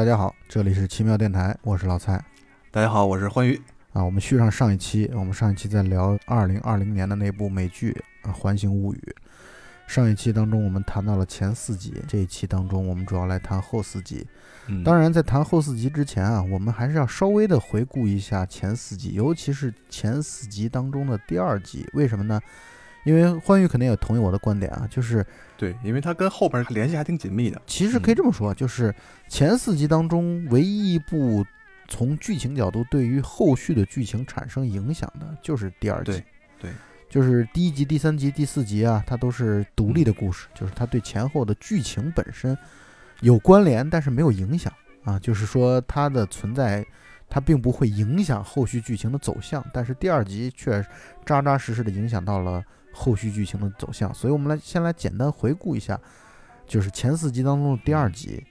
大家好，这里是奇妙电台，我是老蔡大家好，我是欢愉。啊。我们续上上一期，我们上一期在聊二零二零年的那部美剧《啊环形物语》。上一期当中，我们谈到了前四集，这一期当中，我们主要来谈后四集。嗯当然，在谈后四集之前啊，我们还是要稍微的回顾一下前四集，尤其是前四集当中的第二集。为什么呢？因为欢愉肯定也同意我的观点啊，就是对，因为它跟后边联系还挺紧密的。其实可以这么说，就是前四集当中唯一一部从剧情角度对于后续的剧情产生影响的，就是第二集。对对就是第一集、第三集、第四集啊，它都是独立的故事，就是它对前后的剧情本身有关联，但是没有影响啊。就是说它的存在，它并不会影响后续剧情的走向，但是第二集却扎扎实实的影响到了后续剧情的走向。所以我们来先来简单回顾一下，就是前四集当中的第二集。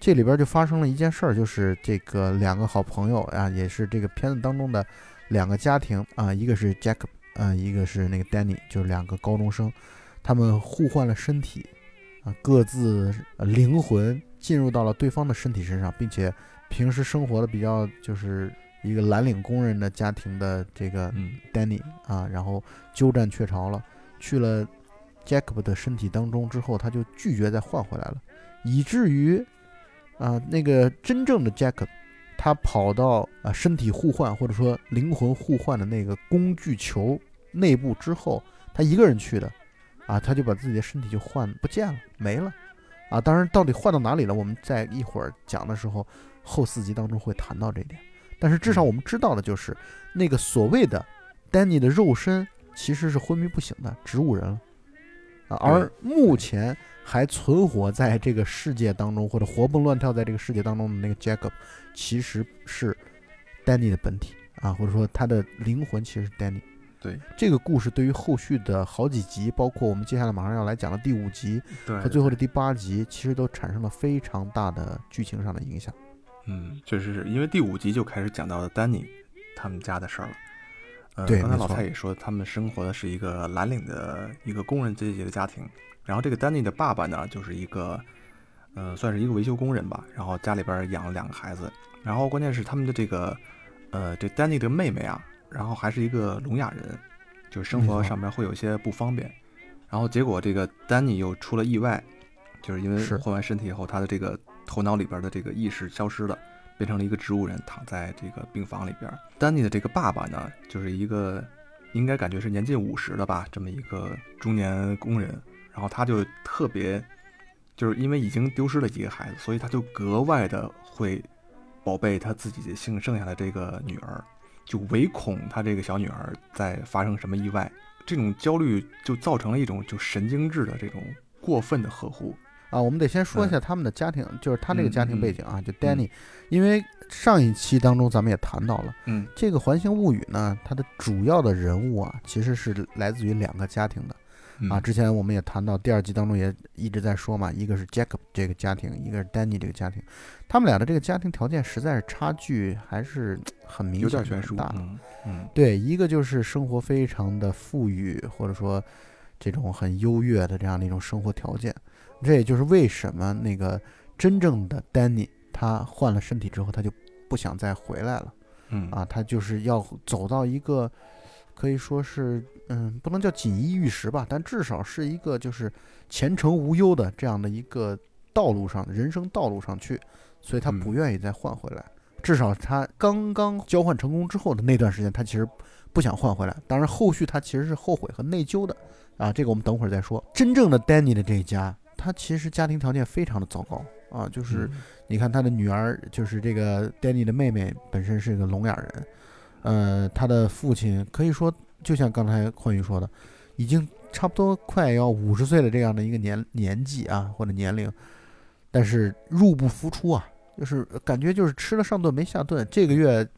这里边就发生了一件事儿，就是这个两个好朋友啊，也是这个片子当中的两个家庭啊，一个是 Jacob，啊，一个是那个 Danny，就是两个高中生，他们互换了身体，啊，各自呃灵魂进入到了对方的身体身上，并且平时生活的比较就是一个蓝领工人的家庭的这个嗯。Danny 啊，然后鸠占鹊巢了，去了 Jacob 的身体当中之后，他就拒绝再换回来了，以至于啊那个真正的 Jacob，他跑到啊身体互换或者说灵魂互换的那个工具球内部之后，他一个人去的，啊他就把自己的身体就换不见了，没了，啊当然到底换到哪里了，我们在一会儿讲的时候后四集当中会谈到这一点。但是至少我们知道的就是，那个所谓的 Danny 的肉身其实是昏迷不醒的植物人了，啊，而目前还存活在这个世界当中或者活蹦乱跳在这个世界当中的那个 Jacob，其实是 Danny 的本体啊，或者说他的灵魂其实是 Danny。对这个故事对于后续的好几集，包括我们接下来马上要来讲的第五集和最后的第八集，其实都产生了非常大的剧情上的影响。嗯，确实是因为第五集就开始讲到了丹尼他们家的事儿了。呃，刚才老蔡也说，他们生活的是一个蓝领的一个工人阶级的家庭。然后这个丹尼的爸爸呢，就是一个，呃，算是一个维修工人吧。然后家里边养了两个孩子。然后关键是他们的这个，呃，这丹尼的妹妹啊，然后还是一个聋哑人，就是生活上面会有一些不方便。然后结果这个丹尼又出了意外，就是因为是换完身体以后，他的这个头脑里边的这个意识消失了，变成了一个植物人，躺在这个病房里边。丹尼的这个爸爸呢，就是一个应该感觉是年近五十的吧，这么一个中年工人。然后他就特别，就是因为已经丢失了几个孩子，所以他就格外的会宝贝他自己剩剩下的这个女儿，就唯恐他这个小女儿再发生什么意外。这种焦虑就造成了一种就神经质的这种过分的呵护。啊，我们得先说一嗯下他们的家庭，就是他这个嗯家庭嗯背景啊，就 Danny，、因为上一期当中咱们也谈到了嗯这个《环形物语》呢，它的主要的人物啊，其实是来自于两个家庭的啊。嗯之前我们也谈到，第二集当中也一直在说嘛，一个是 Jacob 这个家庭，一个是 Danny 这个家庭，他们俩的这个家庭条件实在是差距还是很明有显点悬殊大的。嗯嗯对，一个就是生活非常的富裕，或者说这种很优越的这样的一种生活条件。这也就是为什么那个真正的 Danny 他换了身体之后，他就不想再回来了嗯啊，他就是要走到一个可以说是嗯，不能叫锦衣玉食吧，但至少是一个就是前程无忧的这样的一个道路上，人生道路上去，所以他嗯不愿意再换回来。至少他刚刚交换成功之后的那段时间，他其实不想换回来。当然，后续他其实是后悔和内疚的啊，这个我们等会儿再说。真正的 Danny 的这一家，他其实家庭条件非常的糟糕啊，就是。嗯你看他的女儿，就是这个 Danny 的妹妹，本身是个聋哑人，呃，他的父亲可以说就像刚才焕宇说的，已经差不多快要五十岁的这样的一个年年纪啊，或者年龄，但是入不敷出啊，就是感觉就是吃了上顿没下顿，这个月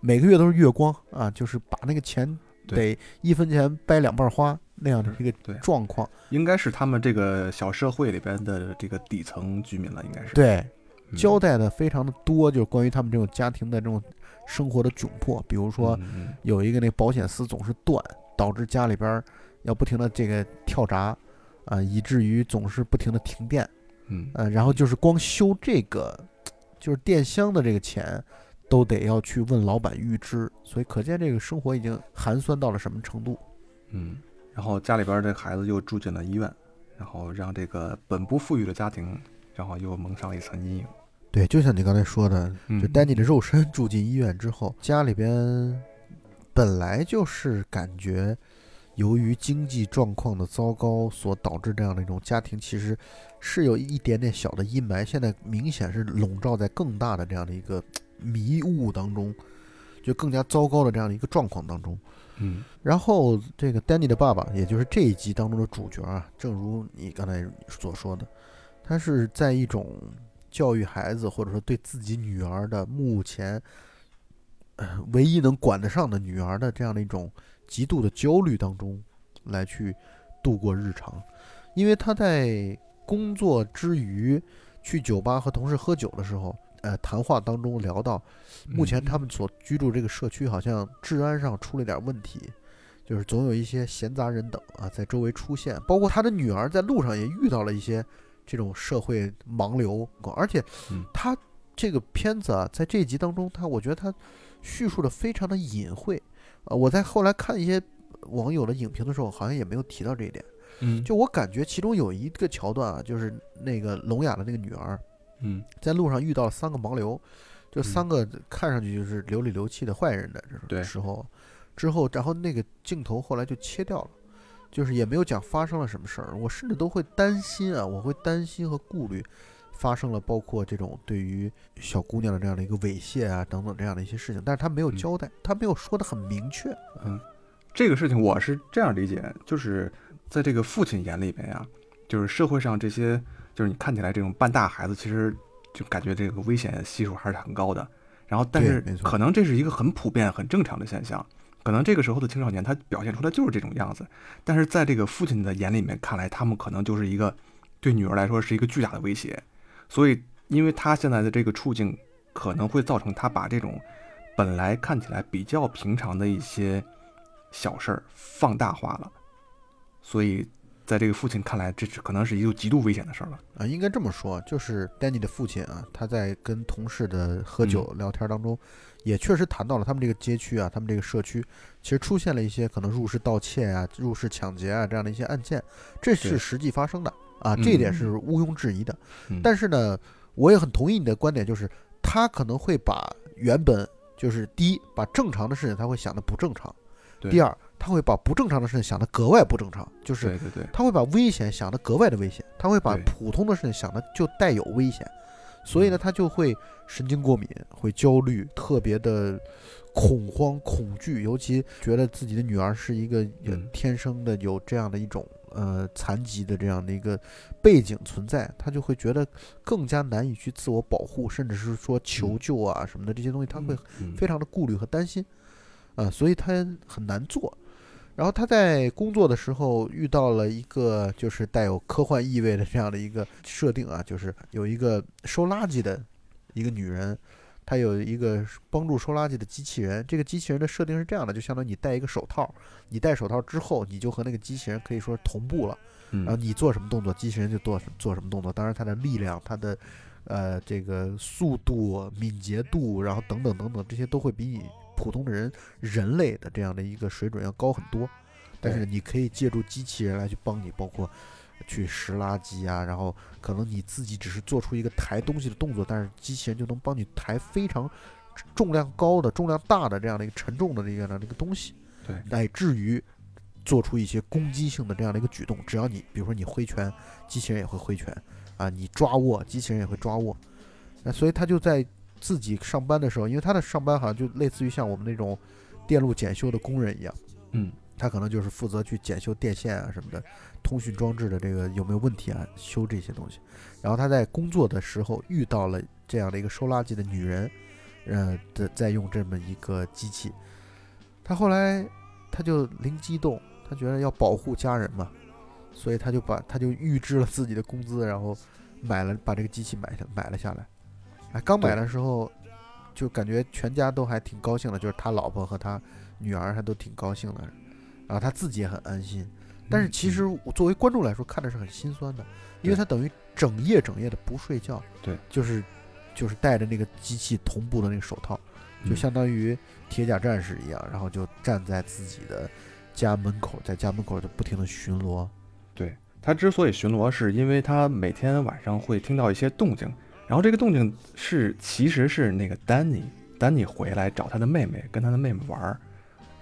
每个月都是月光啊，就是把那个钱得一分钱掰两半花那样的一个状况。应该是他们这个小社会里边的这个底层居民了，应该是。对，嗯交代的非常的多，就是关于他们这种家庭的这种生活的窘迫，比如说有一个那保险丝总是断，导致家里边儿要不停的这个跳闸，啊、以至于总是不停的停电，嗯呃，然后就是光修这个就是电箱的这个钱都得要去问老板预支，所以可见这个生活已经寒酸到了什么程度。嗯，然后家里边这孩子又住进了医院，然后让这个本不富裕的家庭，然后又蒙上了一层阴影。对，就像你刚才说的，嗯就丹尼的肉身住进医院之后，家里边本来就是感觉由于经济状况的糟糕所导致这样的一种家庭，其实是有一点点小的阴霾，现在明显是笼罩在更大的这样的一个迷雾当中，就更加糟糕的这样的一个状况当中。嗯。然后这个丹尼的爸爸，也就是这一集当中的主角啊，正如你刚才所说的，他是在一种教育孩子，或者说对自己女儿的目前，唯一能管得上的女儿的这样的一种极度的焦虑当中，来去度过日常，因为他在工作之余去酒吧和同事喝酒的时候，呃，谈话当中聊到，目前他们所居住这个社区好像治安上出了点问题，就是总有一些闲杂人等啊在周围出现，包括他的女儿在路上也遇到了一些这种社会盲流，而且嗯他这个片子啊，在这一集当中，他我觉得他叙述的非常的隐晦，呃，我在后来看一些网友的影评的时候，好像也没有提到这一点，嗯就我感觉其中有一个桥段啊，就是那个聋哑的那个女儿。嗯在路上遇到了三个盲流，就嗯三个看上去就是流里流气的坏人的这种时候，之后然后那个镜头后来就切掉了，就是也没有讲发生了什么事儿，我甚至都会担心啊，我会担心和顾虑。发生了包括这种对于小姑娘的这样的一个猥亵啊等等这样的一些事情，但是他没有嗯交代，他没有说的很明确。嗯，这个事情我是这样理解，就是在这个父亲眼里面呀，就是社会上这些，就是你看起来这种半大孩子，其实就感觉这个危险系数还是很高的。然后，但是可能这是一个很普遍、很正常的现象。可能这个时候的青少年他表现出来就是这种样子，但是在这个父亲的眼里面看来，他们可能就是一个对女儿来说是一个巨大的威胁。所以，因为他现在的这个处境，可能会造成他把这种本来看起来比较平常的一些小事儿放大化了，所以在这个父亲看来，这是可能是一个极度危险的事儿了。啊，应该这么说，就是丹尼的父亲啊，他在跟同事的喝酒聊天当中，也确实谈到了他们这个街区啊，他们这个社区其实出现了一些可能入室盗窃啊、入室抢劫啊这样的一些案件，这是实际发生的啊，这一点嗯是毋庸置疑的。嗯但是呢，我也很同意你的观点，就是他可能会把原本就是第一，把正常的事情他会想的不正常；第二，他会把不正常的事情想得格外不正常，就是对对对，他会把危险想得格外的危险，他会把普通的事情想得就带有危险，所以呢，嗯。他就会神经过敏，会焦虑，特别的恐慌、恐惧，尤其觉得自己的女儿是一个天生的有这样的一种呃残疾的这样的一个背景存在，他就会觉得更加难以去自我保护，甚至是说求嗯。救啊什么的这些东西，他会嗯非常的顾虑和担心，啊，所以他很难做。然后他在工作的时候遇到了一个就是带有科幻意味的这样的一个设定啊，就是有一个收垃圾的一个女人，她有一个帮助收垃圾的机器人。这个机器人的设定是这样的，就相当于你戴一个手套，你戴手套之后，你就和那个机器人可以说同步了。嗯然后你做什么动作，机器人就做做什么动作。当然，它的力量、它的呃这个速度、敏捷度，然后等等等等，这些都会比你普通的人人类的这样的一个水准要高很多。但是你可以借助机器人来去帮你，包括去拾垃圾啊，然后可能你自己只是做出一个抬东西的动作，但是机器人就能帮你抬非常重量高的、重量大的这样的一个沉重的这样的一个东西。对乃至于做出一些攻击性的这样的一个举动。只要你比如说你挥拳，机器人也会挥拳啊；你抓握，机器人也会抓握。那所以它就在自己上班的时候，因为他的上班好像就类似于像我们那种电路检修的工人一样，嗯他可能就是负责去检修电线啊什么的，通讯装置的这个有没有问题啊，修这些东西。然后他在工作的时候遇到了这样的一个收垃圾的女人，呃的在用这么一个机器，他后来他就灵机一动，他觉得要保护家人嘛，所以他就把他就预支了自己的工资，然后买了把这个机器买下买了下来。哎，刚买的时候就感觉全家都还挺高兴的，就是他老婆和他女儿还都挺高兴的，然后他自己也很安心。但是其实我作为观众来说，看的是很心酸的，因为他等于整夜整夜的不睡觉，对，就是就是戴着那个机器同步的那个手套，就嗯。相当于铁甲战士一样，然后就站在自己的家门口，在家门口就不停的巡逻。对他之所以巡逻，是因为他每天晚上会听到一些动静，然后这个动静是其实是那个丹尼，丹尼回来找他的妹妹，跟他的妹妹玩儿。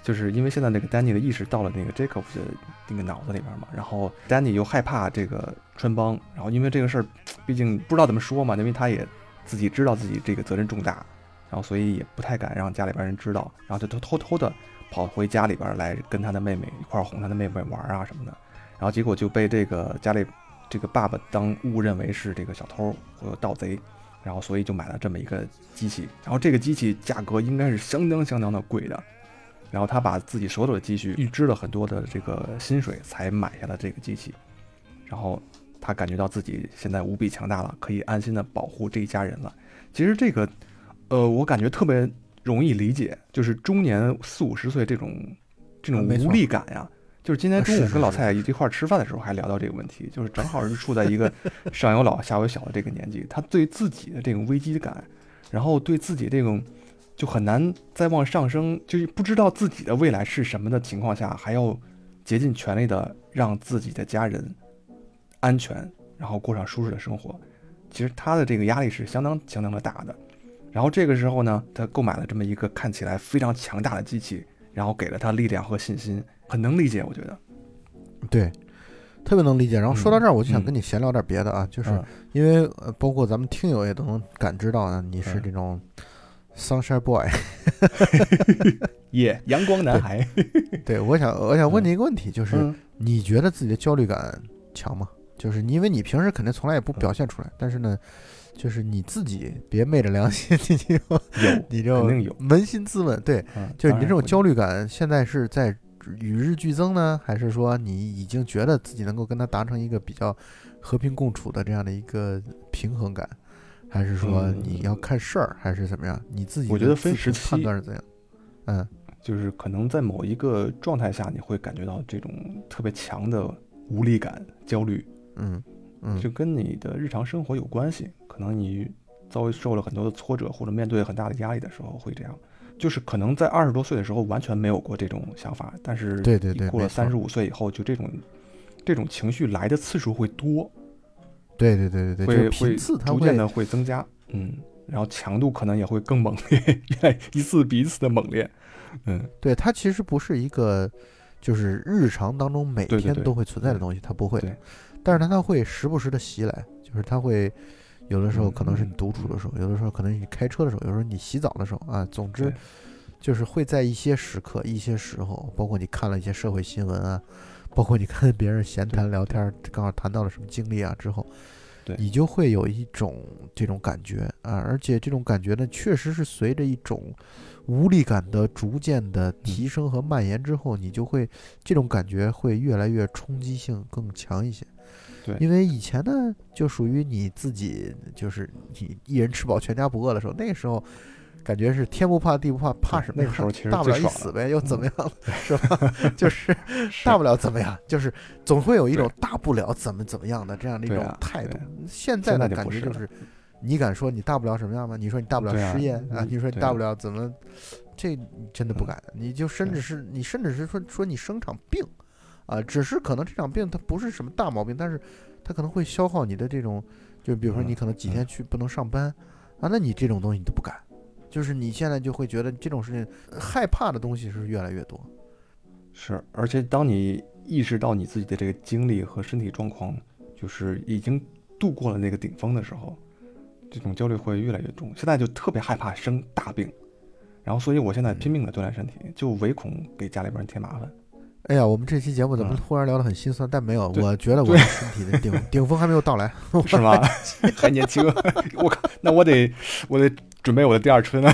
就是因为现在那个丹尼的意识到了那个 Jacob 的那个脑子里边嘛，然后丹尼又害怕这个穿帮，然后因为这个事儿，毕竟不知道怎么说嘛，因为他也自己知道自己这个责任重大，然后所以也不太敢让家里边人知道，然后就偷偷偷的跑回家里边来跟他的妹妹一块哄他的妹妹玩啊什么的，然后结果就被这个家里这个爸爸当误认为是这个小偷或者盗贼，然后所以就买了这么一个机器，然后这个机器价格应该是相当相当的贵的，然后他把自己所有的积蓄预支了很多的这个薪水才买下了这个机器，然后他感觉到自己现在无比强大了，可以安心的保护这一家人了。其实这个，呃，我感觉特别容易理解，就是中年四五十岁这种这种无力感呀。就是今天中午跟老蔡一块儿吃饭的时候还聊到这个问题，就是正好是处在一个 上有老下有小的这个年纪，他对自己的这种危机感，然后对自己这种就很难再往上升，就是不知道自己的未来是什么的情况下，还要竭尽全力的让自己的家人安全，然后过上舒适的生活。其实他的这个压力是相当相当的大的。然后这个时候呢，他购买了这么一个看起来非常强大的机器，然后给了他力量和信心，很能理解，我觉得。对，特别能理解。然后说到这儿，我就想嗯跟你闲聊点别的啊，就是嗯因为呃，包括咱们听友也都能感知到啊，你是嗯这种 sunshine boy。耶，阳光男孩。对，我想我想问你一个问题，就是嗯你觉得自己的焦虑感强吗？就是因为你平时肯定从来也不表现出来，但是呢，就是你自己别昧着良心，你就有，你就肯定有扪心自问，对，嗯就是你这种焦虑感现在是在与日俱增呢，还是说你已经觉得自己能够跟他达成一个比较和平共处的这样的一个平衡感，还是说嗯你要。看事儿，还是怎么样？你自己我觉得分时期判断是怎样？嗯。就是可能在某一个状态下，你会感觉到这种特别强的无力感、焦虑，嗯嗯，就跟你的日常生活有关系。可能你遭受了很多的挫折，或者面对很大的压力的时候会这样。就是可能在二十多岁的时候完全没有过这种想法，但是对对你对过了三十五岁以后，就这种这种情绪来的次数会多，对对对对对，会会逐渐的会增加，嗯，然后强度可能也会更猛烈，一次比一次的猛烈，嗯，对它其实不是一个就是日常当中每天都会存在的对东西，它不会对，但是它它会时不时的袭来，就是它会有的时候嗯可能是你独处的时候，有的时候可能是你开车的时候，有时候你洗澡的时候啊，总之就是会在一些时刻、一些时候，包括你看了一些社会新闻啊，包括你跟别人闲谈聊天儿，刚好谈到了什么经历啊之后，对。你就会有一种这种感觉啊，而且这种感觉呢，确实是随着一种无力感的逐渐的提升和蔓延之后，你就会这种感觉会越来越冲击性更强一些。对因为以前呢，就属于你自己，就是你一人吃饱全家不饿的时候，那个时候感觉是天不怕地不怕，怕什么呀？那个时候其实大不了一死呗，又怎么样了，是吧？就是大不了怎么样，就是总会有一种大不了怎么怎么样的这样的一种态度对。现在的感觉就是，你敢说你大不了什么样吗？你说你大不了失业啊？你说你大不了怎么？这你真的不嗯敢，你就甚至是你甚至是说说你生场病，啊，只是可能这场病它不是什么大毛病，但是它可能会消耗你的这种，就比如说你嗯可能几嗯天去不能上班啊，那你这种东西你都不敢，就是你现在就会觉得这种事情呃害怕的东西是越来越多。是，而且当你意识到你自己的这个精力和身体状况，就是已经度过了那个顶峰的时候，这种焦虑会越来越重。现在就特别害怕生大病，然后所以我现在拼命的锻炼身体，就唯恐给家里边人添麻烦。哎呀，我们这期节目怎么嗯忽然聊得很心酸？但没有，我觉得我的身体的顶 顶峰还没有到来。是吗？还年轻，我靠，那我得我得准备我的第二春了。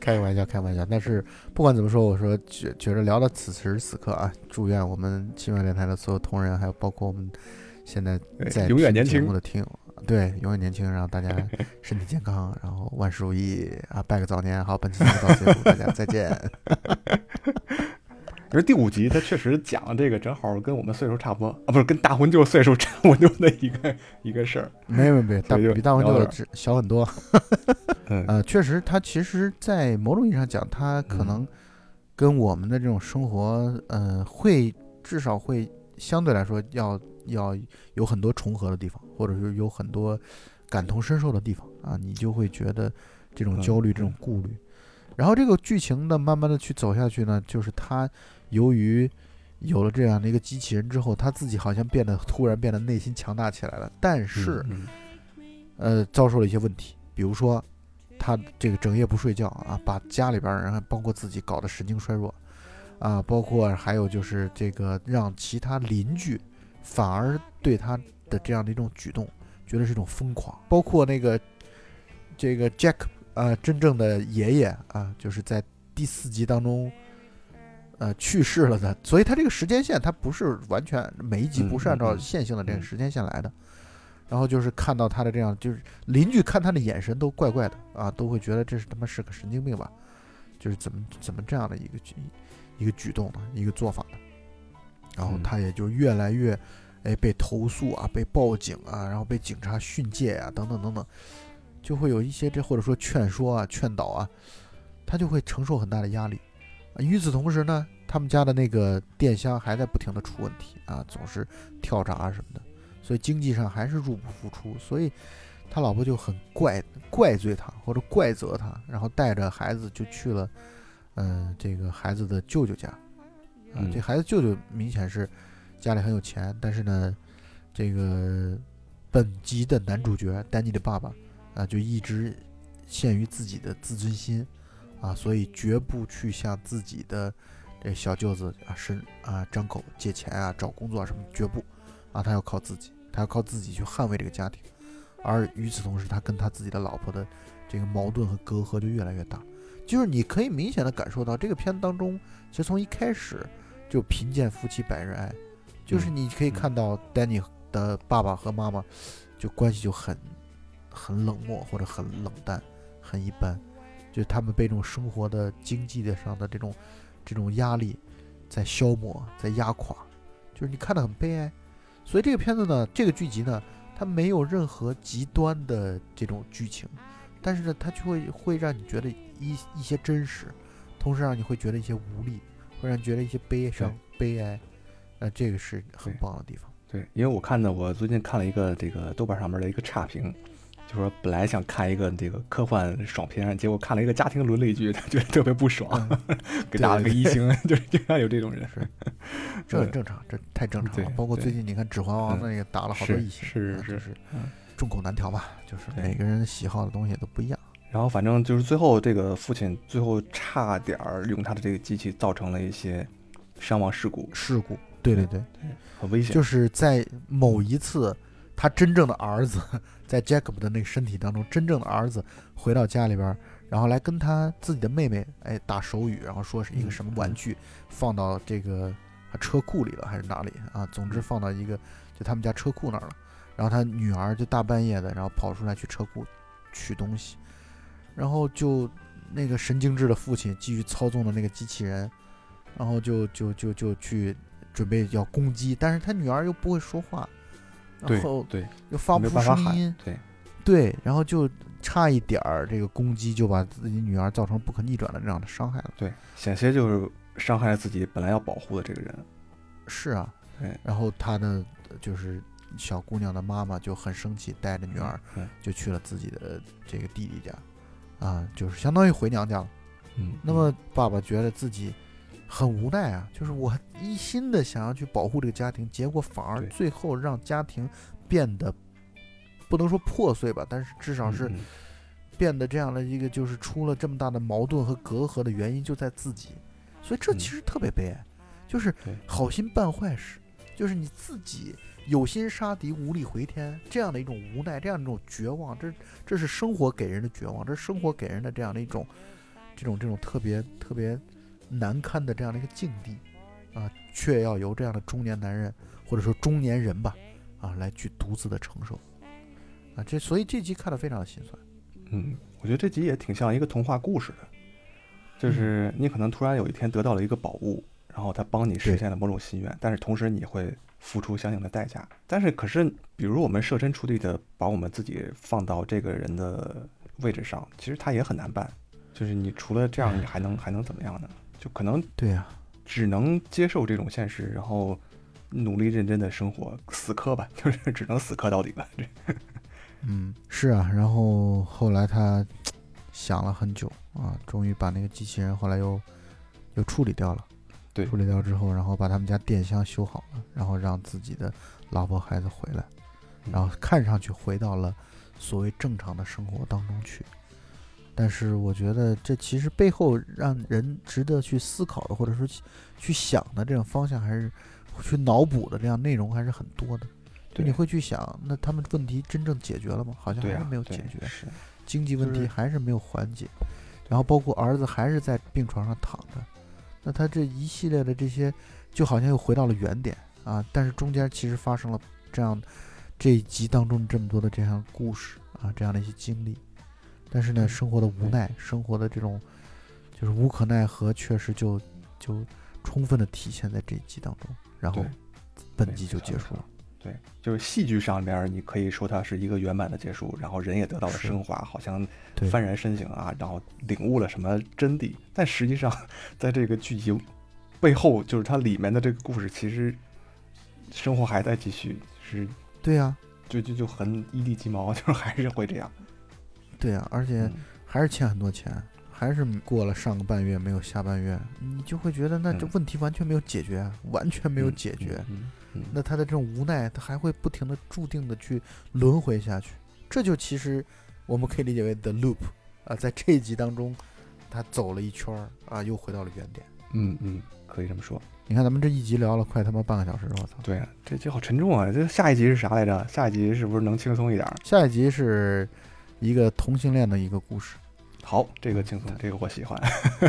开个玩笑，开玩笑。但是不管怎么说，我说觉觉得聊到此时此刻啊，祝愿我们新闻电台的所有同仁，还有包括我们现在在听节永远年轻目的听友，对，永远年轻，然后大家身体健康，然后万事如意啊！拜个早年，好，本期节目到此结束，大家再见。而第五集他确实讲了这个，正好跟我们岁数差不多啊，不是跟大魂舅岁数差不多的一个一个事儿。没有没有，大就比大魂聊点舅小很多。嗯呃，确实，他其实，在某种意义上讲，他可嗯能跟我们的这种生活，呃，会至少会相对来说要要有很多重合的地方，或者是有很多感同身受的地方啊，你就会觉得这种嗯焦虑、这种嗯顾虑。然后这个剧情呢，慢慢的去走下去呢，就是他由于有了这样的一个机器人之后，他自己好像变得突然变得内心强大起来了，但是。嗯呃，遭受了一些问题，比如说他这个整夜不睡觉啊，把家里边儿人包括自己搞得神经衰弱啊，包括还有就是这个让其他邻居反而对他的这样的一种举动觉得是一种疯狂，包括那个这个 Jack 啊，真正的爷爷啊，就是在第四集当中。呃，去世了的，所以他这个时间线，他不是完全每一集嗯不是按照线性的这个嗯。时间线来的，然后就是看到他的这样，就是邻居看他的眼神都怪怪的啊，都会觉得这是他妈是个神经病吧，就是怎么怎么这样的一个举一个举动呢，一个做法呢，然后嗯。他也就越来越，哎，被投诉啊，被报警啊，然后被警察训诫啊，等等等等，就会有一些这或者说劝说啊、劝导啊，他就会承受很大的压力。啊与此同时呢，他们家的那个电箱还在不停的出问题啊，总是跳闸什么的，所以经济上还是入不敷出，所以他老婆就很怪怪罪他或者怪责他，然后带着孩子就去了，嗯、这个孩子的舅舅家，啊，嗯这孩子舅舅明显是家里很有钱，但是呢，这个本集的男主角丹尼的爸爸啊，就一直陷于自己的自尊心啊，所以绝不去向自己的这小舅子啊伸啊张口借钱啊找工作啊什么绝不啊，他要靠自己，他要靠自己去捍卫这个家庭，而与此同时，他跟他自己的老婆的这个矛盾和隔阂就越来越大，就是你可以明显的感受到这个片子当中，其实从一开始就贫贱夫妻百日哀，就是嗯你可以嗯看到丹尼的爸爸和妈妈就关系就很很冷漠或者很冷淡，很一般，就他们被这种生活的经济的上的这种这种压力在消磨，在压垮，就是你看得很悲哀。所以这个片子呢，这个剧集呢，它没有任何极端的这种剧情，但是呢，它就会会让你觉得一一些真实，同时让你会觉得一些无力，会让你觉得一些悲伤、悲哀，呃，这个是很棒的地方。对，因为我看的，我最近看了一个这个豆瓣上面的一个差评，就说本来想看一个这个科幻爽片，结果看了一个家庭伦理剧，他觉得特别不爽，嗯给打了个一星，就是经常有这种人。是这很正常，这太正常了对。包括最近你看《指环王》嗯那个打了好多是异星，是是是嗯众口难调吧，就是每个人喜好的东西都不一样。然后反正就是最后这个父亲最后差点儿用他的这个机器造成了一些伤亡事故事故，对对对，很危险。就是在某一次，他真正的儿子在 Jacob 的那个身体当中，真正的儿子回到家里边儿，然后来跟他自己的妹妹哎打手语，然后说是一个什么玩具放到这个车库里了还是哪里啊？总之放到一个就他们家车库那儿了。然后他女儿就大半夜的，然后跑出来去车库取东西，然后就那个神经质的父亲继续操纵的那个机器人，然后就就就就去准备要攻击，但是他女儿又不会说话，然后对，又发不出声音，。对，对，然后就差一点儿这个攻击就把自己女儿造成不可逆转的这样的伤害了。对，险些就是伤害了自己本来要保护的这个人。是啊，对，然后他的就是小姑娘的妈妈就很生气，带着女儿嗯就去了自己的这个弟弟家，啊，就是相当于回娘家了。嗯，那么爸爸觉得自己很无奈啊，就是我一心的想要去保护这个家庭，结果反而最后让家庭变得不能说破碎吧，但是至少是变得这样的一个，就是出了这么大的矛盾和隔阂的原因就在自己，所以这嗯。其实特别悲哀，就是好心办坏事，就是你自己有心杀敌无力回天这样的一种无奈，这样的一种绝望，这这是生活给人的绝望，这是生活给人的这样的一种这种这种特别特别难堪的这样的一个境地啊，却要由这样的中年男人或者说中年人吧啊来去独自的承受啊，这所以这集看得非常的心酸。嗯，我觉得这集也挺像一个童话故事的，嗯就是你可能突然有一天得到了一个宝物，然后他帮你实现了某种心愿，但是同时你会付出相应的代价。但是可是，比如我们设身处地的把我们自己放到这个人的位置上，其实他也很难办。就是你除了这样，你还能还能怎么样呢？就可能对呀、只能接受这种现实，然后努力认真的生活，死磕吧，就是只能死磕到底吧。这 嗯，是啊，然后后来他想了很久啊，终于把那个机器人后来又又处理掉了。对处理掉之后，然后把他们家电箱修好了，然后让自己的老婆孩子回来，然后看上去回到了所谓正常的生活当中去。但是我觉得这其实背后让人值得去思考的，或者说去去想的这种方向，还是去脑补的这样内容还是很多的。就对你会去想，那他们问题真正解决了吗？好像还是没有解决，是经济问题还是没有缓解，然后包括儿子还是在病床上躺着，那他这一系列的这些，就好像又回到了原点啊。但是中间其实发生了这样这一集当中这么多的这样故事啊，这样的一些经历，但是呢，嗯生活的无奈，生活的这种就是无可奈何，确实就就充分的体现在这一集当中，然后本集就结束了。对，就是戏剧上面，你可以说它是一个圆满的结束，然后人也得到了升华，好像幡然深省啊，然后领悟了什么真谛。但实际上，在这个剧集背后，就是它里面的这个故事，其实生活还在继续，是对呀、就就就很一地鸡毛，就是还是会这样。对啊、而且嗯还是欠很多钱，还是过了上个半月没有下半月，你就会觉得那这嗯问题完全没有解决，啊，完全没有嗯解决。嗯嗯那他的这种无奈，他还会不停的注定的去轮回下去。这就其实我们可以理解为 the loop 啊，在这一集当中，他走了一圈儿啊，又回到了原点。嗯嗯，可以这么说。你看咱们这一集聊了快他妈半个小时，我操！对啊，这集好沉重啊！这下一集是啥来着？下一集是不是能轻松一点儿？下一集是一个同性恋的一个故事，好，这个轻松，这个我喜欢。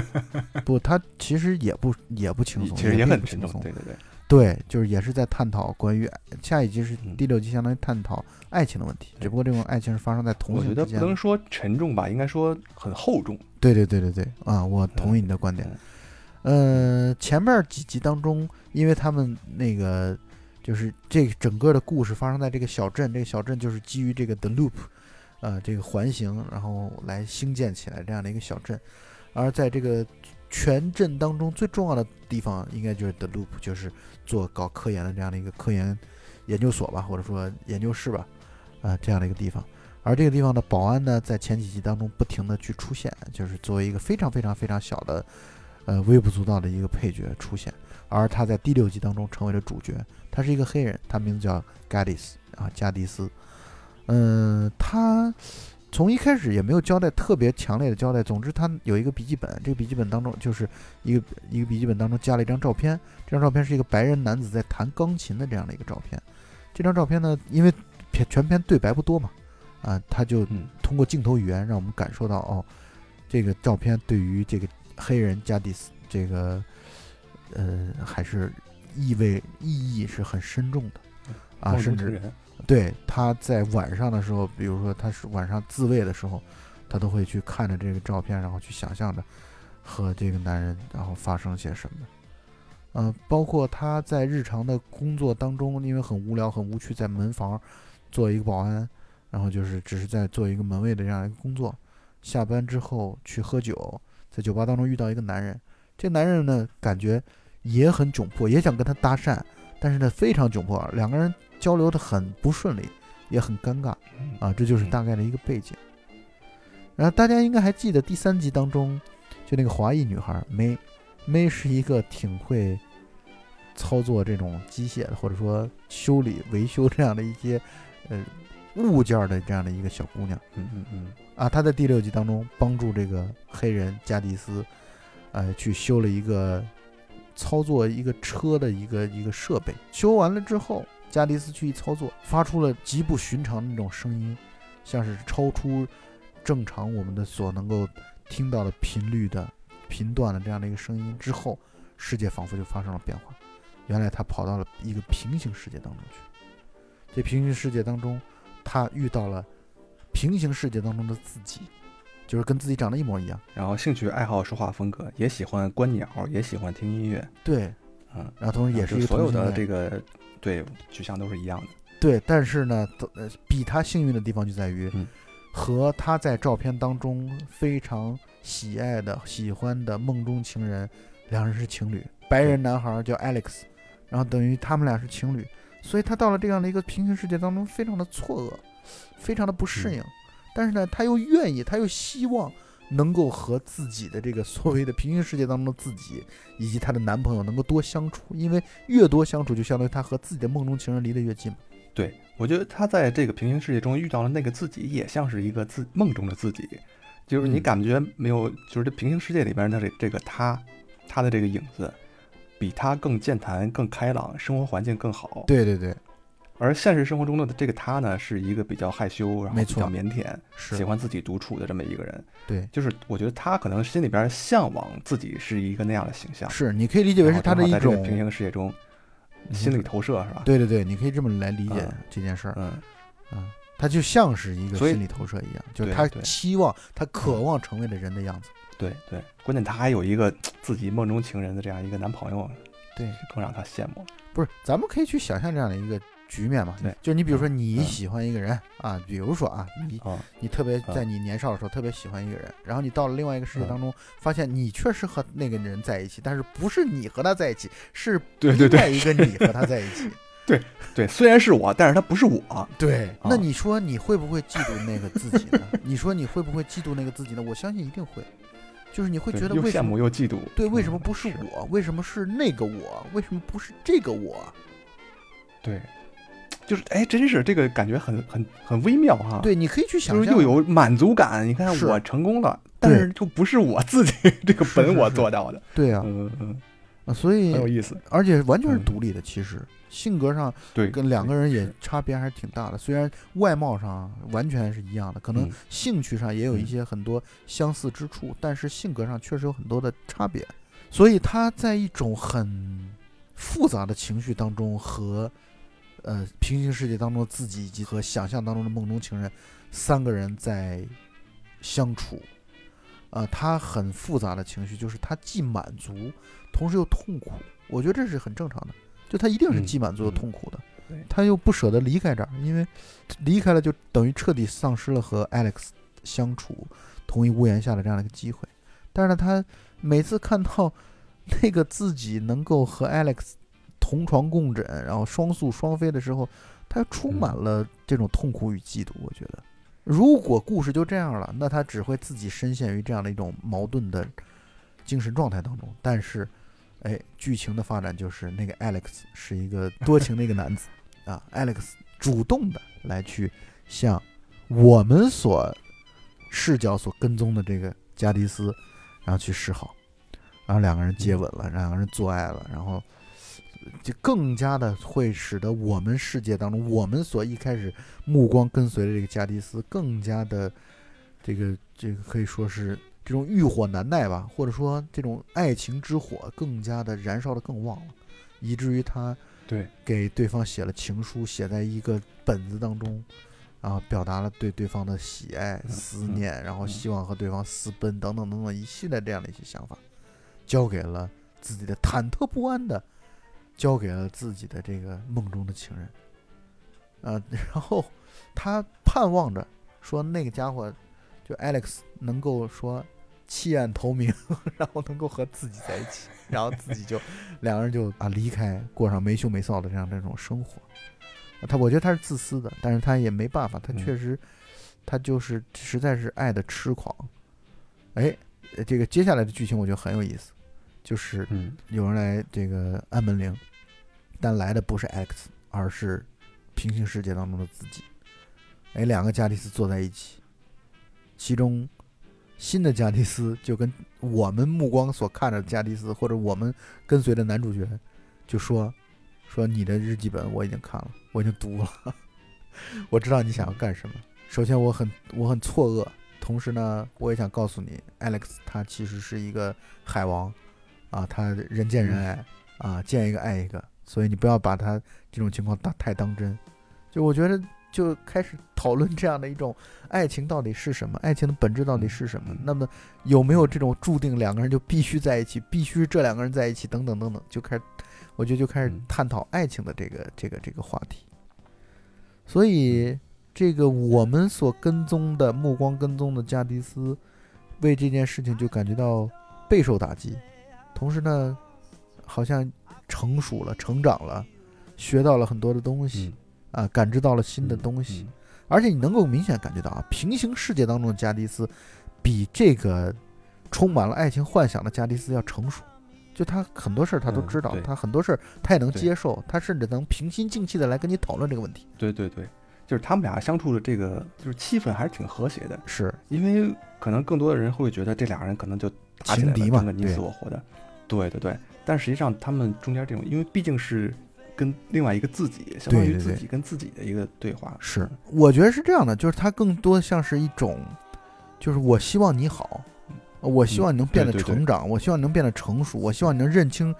不，他其实也不也不轻松，其实也很轻松对对对。对，就是也是在探讨关于下一集是嗯第六集，相当于探讨爱情的问题，只不过这种爱情是发生在同我觉得性之间的。不能说沉重吧，应该说很厚重。对对对对对，啊，我同意你的观点。呃，前面几集当中，因为他们那个就是这个整个的故事发生在这个小镇，这个小镇就是基于这个 The Loop，呃，这个环形，然后来兴建起来这样的一个小镇。而在这个全镇当中最重要的地方，应该就是 The Loop，就是做搞科研的这样的一个科研研究所吧，或者说研究室吧，啊、这样的一个地方。而这个地方的保安呢，在前几集当中不停的去出现，就是作为一个非常非常非常小的，呃，微不足道的一个配角出现。而他在第六集当中成为了主角，他是一个黑人，他名字叫 Gaddis 啊，加迪斯。嗯、他从一开始也没有交代特别强烈的交代。总之，他有一个笔记本，这个笔记本当中就是一个一个笔记本当中加了一张照片，这张照片是一个白人男子在弹钢琴的这样的一个照片。这张照片呢，因为片全篇对白不多嘛，啊，他就嗯通过镜头语言让我们感受到，哦，这个照片对于这个黑人加迪斯这个，呃，还是意味意义是很深重的啊，甚至对他在晚上的时候，比如说他是晚上自慰的时候，他都会去看着这个照片，然后去想象着和这个男人然后发生些什么。嗯、包括他在日常的工作当中，因为很无聊、很无趣，在门房做一个保安，然后就是只是在做一个门卫的这样一个工作。下班之后去喝酒，在酒吧当中遇到一个男人，这男人呢感觉也很窘迫，也想跟他搭讪，但是呢非常窘迫，两个人交流的很不顺利，也很尴尬嗯啊，这就是大概的一个背景。然后大家应该还记得第三集当中，就那个华裔女孩 May May 是一个挺会操作这种机械的，或者说修理维修这样的一些呃物件儿的这样的一个小姑娘。嗯嗯嗯啊，她在第六集当中帮助这个黑人加迪斯，呃，去修了一个操作一个车的一个一个设备。修完了之后，加迪斯去一操作，发出了极不寻常的那种声音，像是超出正常我们的所能够听到的频率的频段的这样的一个声音之后，世界仿佛就发生了变化。原来他跑到了一个平行世界当中去。这平行世界当中，他遇到了平行世界当中的自己，就是跟自己长得一模一样。然后兴趣爱好说话风格也喜欢观鸟，也喜欢听音乐，对，嗯，然后同时也是一个就所有的这个对取向都是一样的。对，但是呢，比他幸运的地方就在于，嗯。和他在照片当中非常喜爱的、喜欢的梦中情人，两人是情侣，白人男孩叫 Alex，然后等于他们俩是情侣，所以他到了这样的一个平行世界当中，非常的错愕，非常的不适嗯。应，但是呢，他又愿意，他又希望能够和自己的这个所谓的平行世界当中的自己以及她的男朋友能够多相处，因为越多相处，就相当于她和自己的梦中情人离得越近嘛。对，我觉得她在这个平行世界中遇到了那个自己，也像是一个自梦中的自己，就是你嗯感觉没有，就是这平行世界里边的这这个她，她的这个影子，比她更健谈、更开朗，生活环境更好。对对对，而现实生活中的这个他呢，是一个比较害羞，然后比较腼腆，是喜欢自己独处的这么一个人。对。就是我觉得他可能心里边向往自己是一个那样的形象，是，你可以理解为是他的一种平行世界中嗯心理投射，是吧？对对对，你可以这么来理解嗯这件事儿。嗯，嗯，他就像是一个心理投射一样，就是他期望、他渴望成为的人的样子。对对，关键他还有一个 自己梦中情人的这样一个男朋友，对，更让他羡慕。不是，咱们可以去想象这样的一个局面嘛？对就你比如说你嗯喜欢一个人啊，比如说啊，你啊，你特别嗯在你年少的时候特别喜欢一个人，然后你到了另外一个世界嗯当中，发现你确实和那个人在一起，但是不是你和他在一起，是另外一个你和他在一起。对对，虽然是我，但是他不是我。对，那啊你说你会不会嫉妒那个自己呢？你说你会不会嫉妒那个自己呢？我相信一定会，就是你会觉得为什么慕又嫉妒。对，为嗯什么不是我？为什么是那个我？为什么不是这个我？对，就是哎，真是这个感觉很很很微妙哈。，对，你可以去想就是象，又有满足感。你看我成功了，但是就不是我自己 这个本我是是是做到的。对啊，嗯嗯，啊所以很有意思。而且完全是嗯独立的，其实性格上对，跟两个人也差别还是挺大的。虽然外貌上完全是一样的，可能嗯兴趣上也有一嗯些很多相似之处，但是性格上确实有很多的差别。所以他在一种很复杂的情绪当中和呃平行世界当中的自己以及和想象当中的梦中情人三个人在相处。呃、他很复杂的情绪，就是他既满足，同时又痛苦。我觉得这是很正常的，就他一定是嗯既满足又嗯痛苦的。对他又不舍得离开这儿，因为离开了就等于彻底丧失了和 Alex 相处同一屋檐下的这样的一个机会。但是呢，他每次看到 那个自己能够和 Alex 同床共枕，然后双宿双飞的时候，他充满了这种痛苦与嫉妒。我觉得，如果故事就这样了，那他只会自己深陷于这样的一种矛盾的精神状态当中。但是，哎，剧情的发展就是那个 Alex 是一个多情的一个男子 啊，Alex 主动的来去向我们所视角所跟踪的这个加迪斯，然后去示好，然后两个人接吻了，两个人做爱了，然后就更加的会使得我们世界当中，我们所一开始目光跟随的这个加迪斯，更加的这个这个可以说是这种欲火难耐吧，或者说这种爱情之火更加的燃烧的更旺了，以至于他对，给对方写了情书，写在一个本子当中，然后表达了对对方的喜爱、嗯思念，然后嗯希望和对方私奔等等等等一系列这样的一些想法，交给了自己的忐忑不安的，交给了自己的这个梦中的情人，啊，然后他盼望着说那个家伙就 Alex 能够说弃暗投明，然后能够和自己在一起，然后自己就两个人就啊离开，过上没羞没臊的这样这种生活。啊他我觉得他是自私的，但是他也没办法，他嗯确实，他就是实在是爱的痴狂。哎，呃这个接下来的剧情我觉得很有意思，就是嗯有人来这个按门铃，但来的不是 X，而是平行世界当中的自己。哎，两个加迪斯坐在一起，其中新的加迪斯就跟我们目光所看着的加迪斯，或者我们跟随的男主角，就说说你的日记本我已经看了，我已经读了，我知道你想要干什么。首先我很我很错愕，同时呢，我也想告诉你，Alex 他其实是一个海王，啊，他人见人爱，啊，见一个爱一个，所以你不要把他这种情况当太当真。就我觉得就开始讨论这样的一种爱情到底是什么，爱情的本质到底是什么嗯？那么有没有这种注定两个人就必须在一起，必须这两个人在一起，等等等等，就开始，我觉得就开始嗯探讨爱情的这个这个这个话题。所以，这个我们所跟踪的目光跟踪的加迪斯，为这件事情就感觉到备受打击，同时呢，好像成熟了、成长了，学到了很多的东西。嗯啊，感知到了新的东西，而且你能够明显感觉到啊，平行世界当中的加迪斯，比这个充满了爱情幻想的加迪斯要成熟。就他很多事儿他都嗯知道，对他很多事儿他也能接受，他甚至能平心静气的来跟你讨论这个问题。对对对，就是他们俩相处的这个就是气氛还是挺和谐的，是，因为可能更多的人会觉得这俩人可能就打起来了，情敌嘛争个你死我活的。对对对，但实际上他们中间这种，因为毕竟是跟另外一个自己，相当于自己跟自己的一个对话。是，我觉得是这样的，就是他更多像是一种，就是我希望你好，我希望你能变得嗯对对对成长，我希望你能变得成熟，我希望你能认清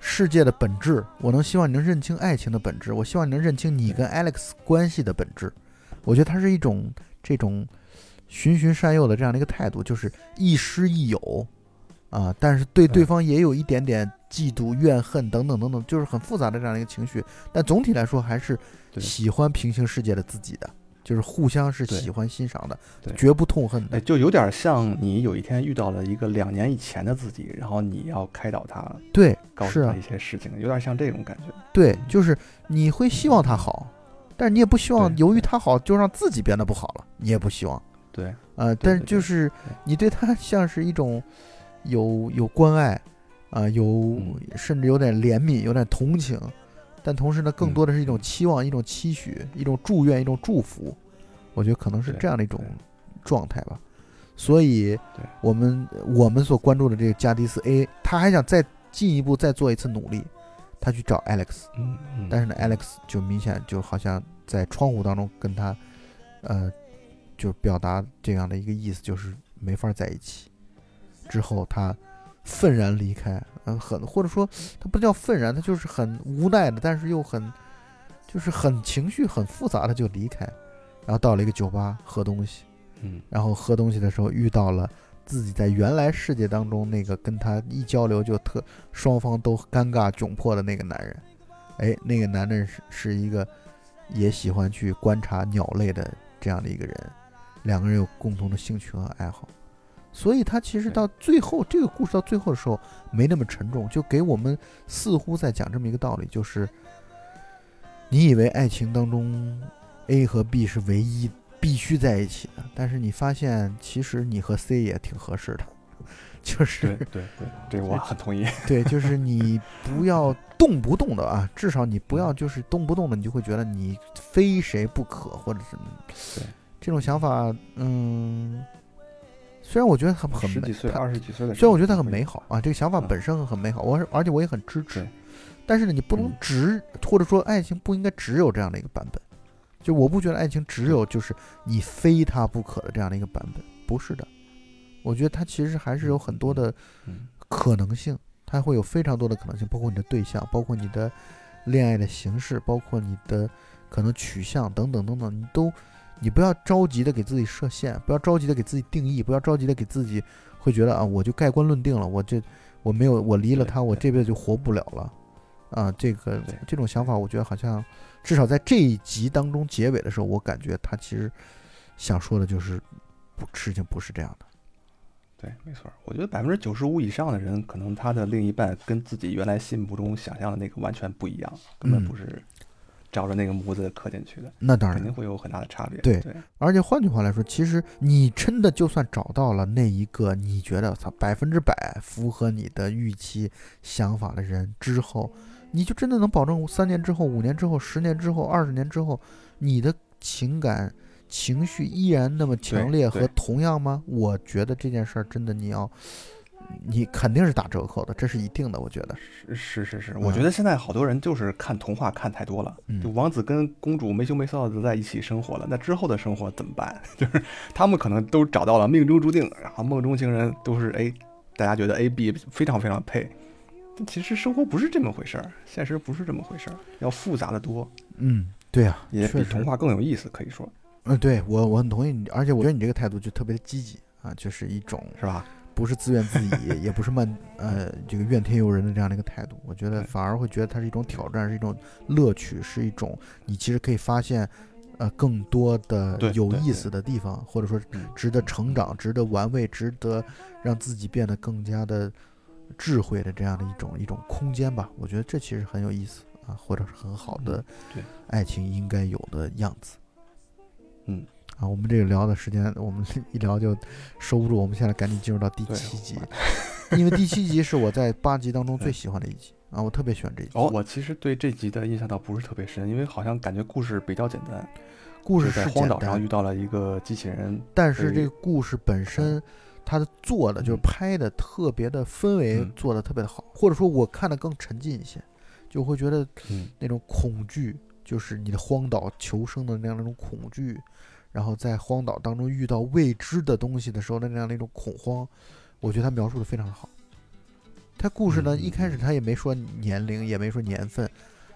世界的本质，我能希望你能认清爱情的本质，我希望你能认清你跟 Alex 关系的本质。我觉得他是一种这种循循善诱的这样的一个态度，就是亦师亦友啊，但是对对对方也有一点点嫉妒、怨恨等等等等，就是很复杂的这样的一个情绪。但总体来说，还是喜欢平行世界的自己的，就是互相是喜欢欣赏的，绝不痛恨哎，的。就有点像你有一天遇到了一个两年以前的自己，然后你要开导他，对，告诉他一些事情，有点像这种感觉。对，就是你会希望他好，但是你也不希望由于他好就让自己变得不好了，你也不希望。对，呃，但是就是你对他 像是一种有有关爱啊、有嗯甚至有点怜悯，有点同情，但同时呢，更嗯多的是一种期望、一种期许、一种祝愿、一种祝福。我觉得可能是这样的一种状态吧。所以，我们我们所关注的这个加迪斯 A，他还想再进一步再做一次努力，他去找 Alex。但是呢嗯，Alex 就明显就好像在窗户当中跟他，呃，就表达这样的一个意思，就是没法在一起。之后他愤然离开，嗯、很或者说他不叫愤然，他就是很无奈的，但是又很，就是很情绪很复杂的就离开，然后到了一个酒吧喝东西，嗯。然后喝东西的时候遇到了自己在原来世界当中那个跟他一交流就特双方都尴尬窘迫的那个男人，哎，那个男人是是一个也喜欢去观察鸟类的这样的一个人，两个人有共同的兴趣和爱好，所以他其实到最后这个故事到最后的时候没那么沉重，就给我们似乎在讲这么一个道理，就是你以为爱情当中 A 和 B 是唯一必须在一起的，但是你发现其实你和 C 也挺合适的，就是对对对，这个我很同意。对，就是你不要 动不动的啊，至少你不要就是动不动的，你就会觉得你非谁不可，或者是对。这种想法，嗯，虽然我觉得很很美十几岁、二十几岁的，虽然我觉得他很美好啊，这个想法嗯。本身很美好，我而且我也很支持。但是呢，你不能嗯。只或者说爱情不应该只有这样的一个版本，就我不觉得爱情只有就是你非他不可的这样的一个版本，不是的。我觉得它其实还是有很多的嗯。可能性，它会有非常多的可能性，包括你的对象，包括你的恋爱的形式，包括你的可能取向等等等等，你都你不要着急的给自己设限，不要着急的给自己定义，不要着急的给自己会觉得啊，我就盖棺论定了，我这我没有我离了他，我这辈子就活不了了啊！这个这种想法，我觉得好像至少在这一集当中结尾的时候，我感觉他其实想说的就是不事情不是这样的。对，没错儿。我觉得百分之九十五以上的人，可能他的另一半跟自己原来心目中想象的那个完全不一样，根本嗯不是照着那个模子刻进去的，那当然肯，定会有很大的差别。对对而且换句话来说，其实你真的就算找到了那一个你觉得操百分之百符合你的预期想法的人之后，你就真的能保证三年之后、五年之后、十年之后、二十年之后，你的情感情绪依然那么强烈和同样吗？我觉得这件事儿真的你要，你肯定是打折扣的，这是一定的。我觉得，是是是是，我觉得现在好多人就是看童话看太多了，嗯就王子跟公主没羞没臊的在一起生活了，那之后的生活怎么办？就是他们可能都找到了命中注定，然后梦中情人都是 A，大家觉得 A B 非常非常配。但其实生活不是这么回事儿，现实不是这么回事儿，要复杂的多，嗯，对啊，也比童话更有意思，可以说。嗯，对我我很同意你，而且我觉得你这个态度就特别的积极啊，就是一种是吧？不是自怨自艾，也不是慢呃这个怨天尤人的这样的一个态度。我觉得反而会觉得它是一种挑战，是一种乐趣，是一种你其实可以发现呃更多的有意思的地方，或者说嗯值得成长、值得玩味、值得让自己变得更加的智慧的这样的一种一种空间吧。我觉得这其实很有意思啊，或者是很好的爱情应该有的样子。嗯，啊，我们这个聊的时间，我们 一聊就收不住，我们现在赶紧进入到第七集，因为第七集是我在八集当中最喜欢的一集啊，我特别喜欢这一集。哦，我其实对这集的印象倒不是特别深，因为好像感觉故事比较简单，故事是在荒岛上遇，到了一个机器人，但是这个故事本身，它的做的就是嗯拍的特别的氛围嗯做的特别的好，或者说我看的更沉浸一些，就会觉得嗯那种恐惧，就是你的荒岛求生的那样那种恐惧，然后在荒岛当中遇到未知的东西的时候的那样的一种恐慌，我觉得他描述的非常好。他故事呢，嗯一开始他也没说年龄，也没说年份，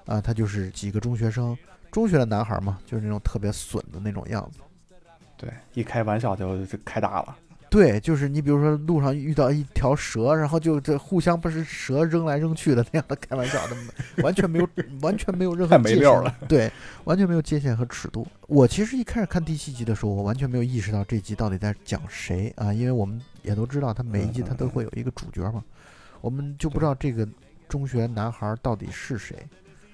啊，他就是几个中学生，中学的男孩嘛，就是那种特别损的那种样子。对，一开玩笑就就开大了，对，就是你比如说路上遇到一条蛇，然后就这互相不是蛇扔来扔去的那样的开玩笑的，完全没有完全没有任何太没界限溜了。对，完全没有界限和尺度。我其实一开始看第七集的时候，我完全没有意识到这集到底在讲谁啊，因为我们也都知道，他每一集他都会有一个主角嘛，我们就不知道这个中学男孩到底是谁。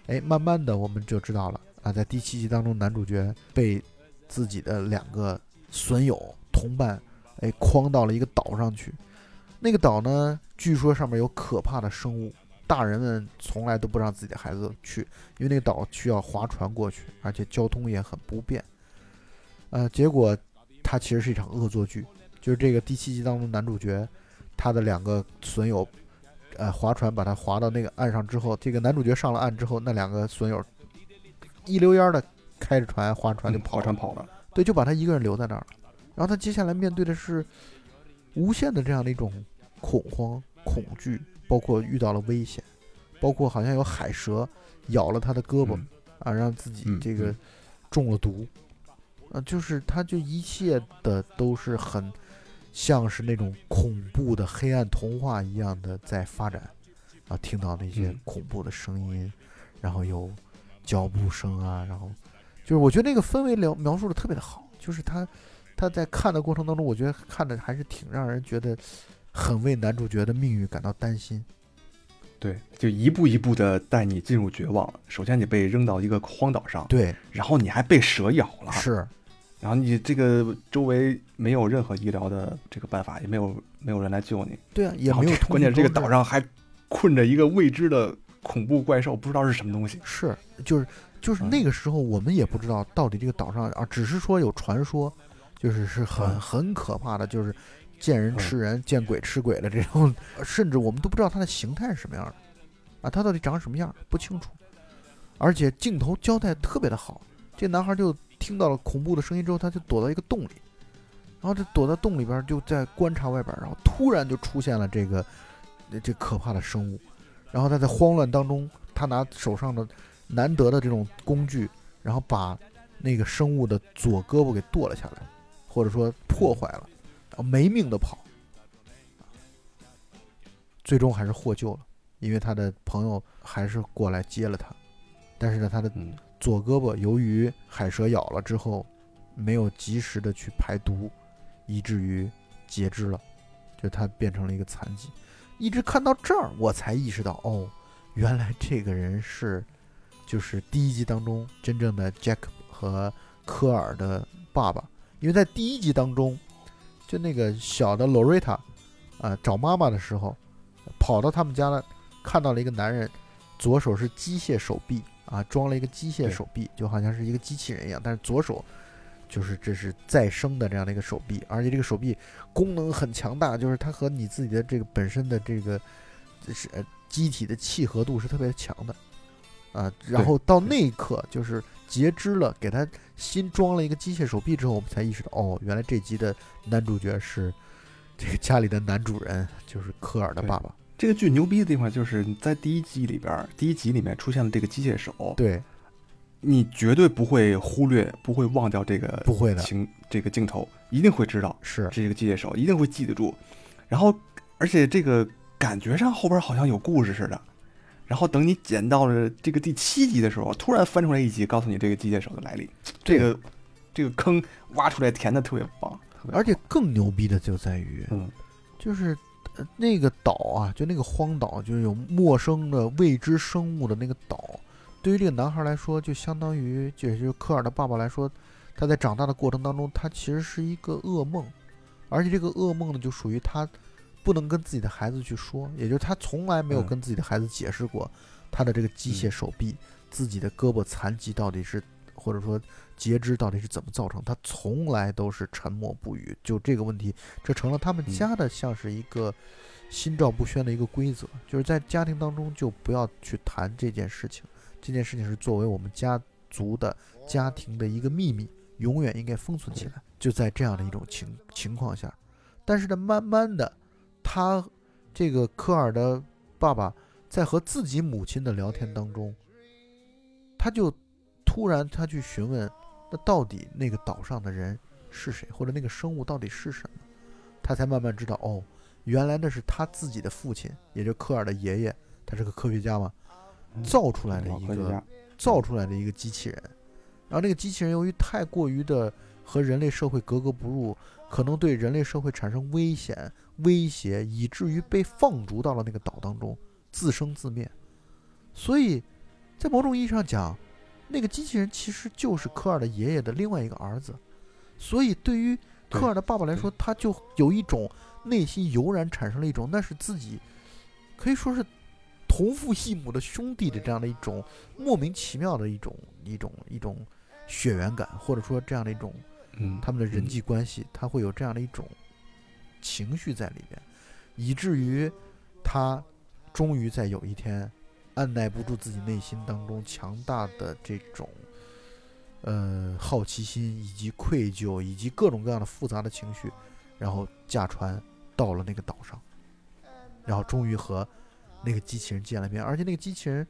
哎，慢慢的我们就知道了啊，在第七集当中，男主角被自己的两个损友同伴，哎，框到了一个岛上去。那个岛呢，据说上面有可怕的生物，大人们从来都不让自己的孩子去，因为那个岛需要划船过去，而且交通也很不便。呃，结果它其实是一场恶作剧，就是这个第七集当中男主角他的两个损友，呃，划船把他划到那个岸上之后，这个男主角上了岸之后，那两个损友一溜烟的开着船划船就跑船跑了，对，就把他一个人留在那儿了。然后他接下来面对的是无限的这样的一种恐慌、恐惧，包括遇到了危险，包括好像有海蛇咬了他的胳膊、嗯。啊，让自己嗯这个嗯。中了毒，啊，就是他就一切的都是很像是那种恐怖的黑暗童话一样的在发展，啊，听到那些嗯。恐怖的声音，然后有脚步声啊，然后就是我觉得那个氛围描描述的特别的好，就是他他在看的过程当中，我觉得看的还是挺让人觉得很为男主角的命运感到担心。对，就一步一步的带你进入绝望。首先你被扔到一个荒岛上，对，然后你还被蛇咬了，是，然后你这个周围没有任何医疗的这个办法，也没有没有人来救你，对啊，也没有关键是这个岛上还困着一个未知的恐怖怪兽，不知道是什么东西。是，就是就是嗯那个时候，我们也不知道到底这个岛上啊，只是说有传说，就是是很嗯。很可怕的，就是见人嗯。吃人，见鬼吃鬼的这种，甚至我们都不知道它的形态是什么样的，啊，它到底长什么样不清楚，而且镜头交代特别的好，这男孩就听到了恐怖的声音之后，他就躲到一个洞里，然后他躲在洞里边就在观察外边，然后突然就出现了这个呃这可怕的生物，然后他在慌乱当中，他拿手上的难得的这种工具，然后把那个生物的左胳膊给剁了下来，或者说破坏了，然后没命的跑，最终还是获救了，因为他的朋友还是过来接了他，但是呢，他的嗯，左胳膊由于海蛇咬了之后，没有及时的去排毒，以至于截肢了，就他变成了一个残疾。一直看到这儿，我才意识到，哦，原来这个人是，就是第一集当中真正的 Jack 和科尔的爸爸。因为在第一集当中，就那个小的 Loretta 啊、找妈妈的时候，跑到他们家了，看到了一个男人，左手是机械手臂啊，装了一个机械手臂，就好像是一个机器人一样，但是左手就是这是再生的这样的一个手臂，而且这个手臂功能很强大，就是它和你自己的这个本身的这个是呃机体的契合度是特别强的啊。然后到那一刻就是截肢了，给他新装了一个机械手臂之后，我们才意识到，哦，原来这集的男主角是这个家里的男主人，就是科尔的爸爸。这个剧牛逼的地方就是你在第一集里边儿，第一集里面出现了这个机械手，对，你绝对不会忽略，不会忘掉这个不会的，情这个镜头，一定会知道是这个机械手，一定会记得住。然后，而且这个感觉上后边好像有故事似的。然后等你捡到了这个第七集的时候，突然翻出来一集，告诉你这个机械手的来历。这个这个坑挖出来填的特别棒，而且更牛逼的就在于，嗯。就是呃那个岛啊，就那个荒岛，就是有陌生的未知生物的那个岛，对于这个男孩来说，就相当于，就是科尔的爸爸来说，他在长大的过程当中，他其实是一个噩梦，而且这个噩梦呢，就属于他不能跟自己的孩子去说，也就是他从来没有嗯跟自己的孩子解释过他的这个机械嗯手臂、自己的胳膊残疾到底是，或者说截肢到底是怎么造成，他从来都是沉默不语。就这个问题，这成了他们嗯家的像是一个心照不宣的一个规则，就是在家庭当中就不要去谈这件事情，这件事情是作为我们家族的家庭的一个秘密，永远应该封存起来。就在这样的一种情情况下，但是呢，慢慢的，他这个科尔的爸爸在和自己母亲的聊天当中，他就突然他去询问，那到底那个岛上的人是谁，或者那个生物到底是什么？他才慢慢知道，哦，原来那是他自己的父亲，也就是科尔的爷爷，他是个科学家嘛，嗯造出来的一个造出来的一个机器人。然后那个机器人由于太过于的和人类社会格格不入，可能对人类社会产生危险威胁，以至于被放逐到了那个岛当中，自生自灭。所以，在某种意义上讲，那个机器人其实就是科尔的爷爷的另外一个儿子。所以，对于科尔的爸爸来说，他就有一种内心油然产生了一种那是自己可以说是同父异母的兄弟的这样的一种莫名其妙的一种一种一种血缘感，或者说这样的一种嗯，他们的人嗯际关系，他会有这样的一种情绪在里边，以至于他终于在有一天按耐不住自己内心当中强大的这种呃好奇心以及愧疚以及各种各样的复杂的情绪，然后驾船到了那个岛上，然后终于和那个机器人见了面，而且那个机器人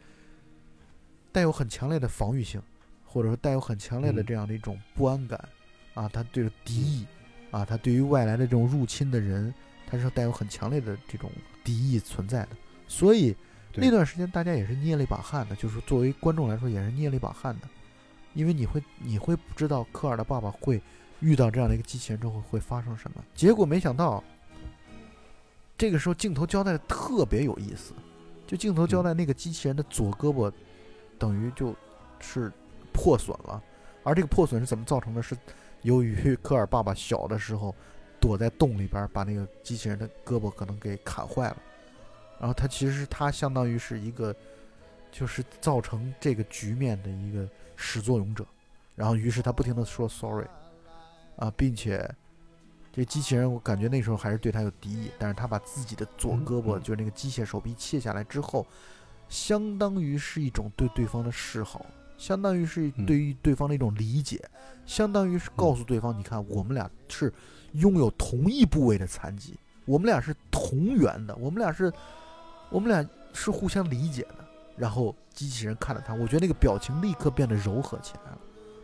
带有很强烈的防御性，或者说带有很强烈的嗯这样的一种不安感。啊，他对着敌意，啊，他对于外来的这种入侵的人，他是带有很强烈的这种敌意存在的。所以那段时间大家也是捏了一把汗的，就是作为观众来说也是捏了一把汗的，因为你会你会不知道科尔的爸爸会遇到这样的一个机器人之后会发生什么。结果没想到，这个时候镜头交代的特别有意思，就镜头交代那个机器人的左胳膊等于就是破损了，而这个破损是怎么造成的？是由于科尔爸爸小的时候躲在洞里边儿，把那个机器人的胳膊可能给砍坏了，然后他其实是他相当于是一个，就是造成这个局面的一个始作俑者，然后于是他不停的说 sorry，啊，并且这机器人我感觉那时候还是对他有敌意，但是他把自己的左嗯胳膊嗯就是那个机械手臂切下来之后，相当于是一种对对方的示好。相当于是嗯对于对方的一种理解，相当于是告诉对方，你看我们俩是拥有同一部位的残疾，我们俩是同源的，我们俩是，我们俩是互相理解的。然后机器人看着他，我觉得那个表情立刻变得柔和起来了。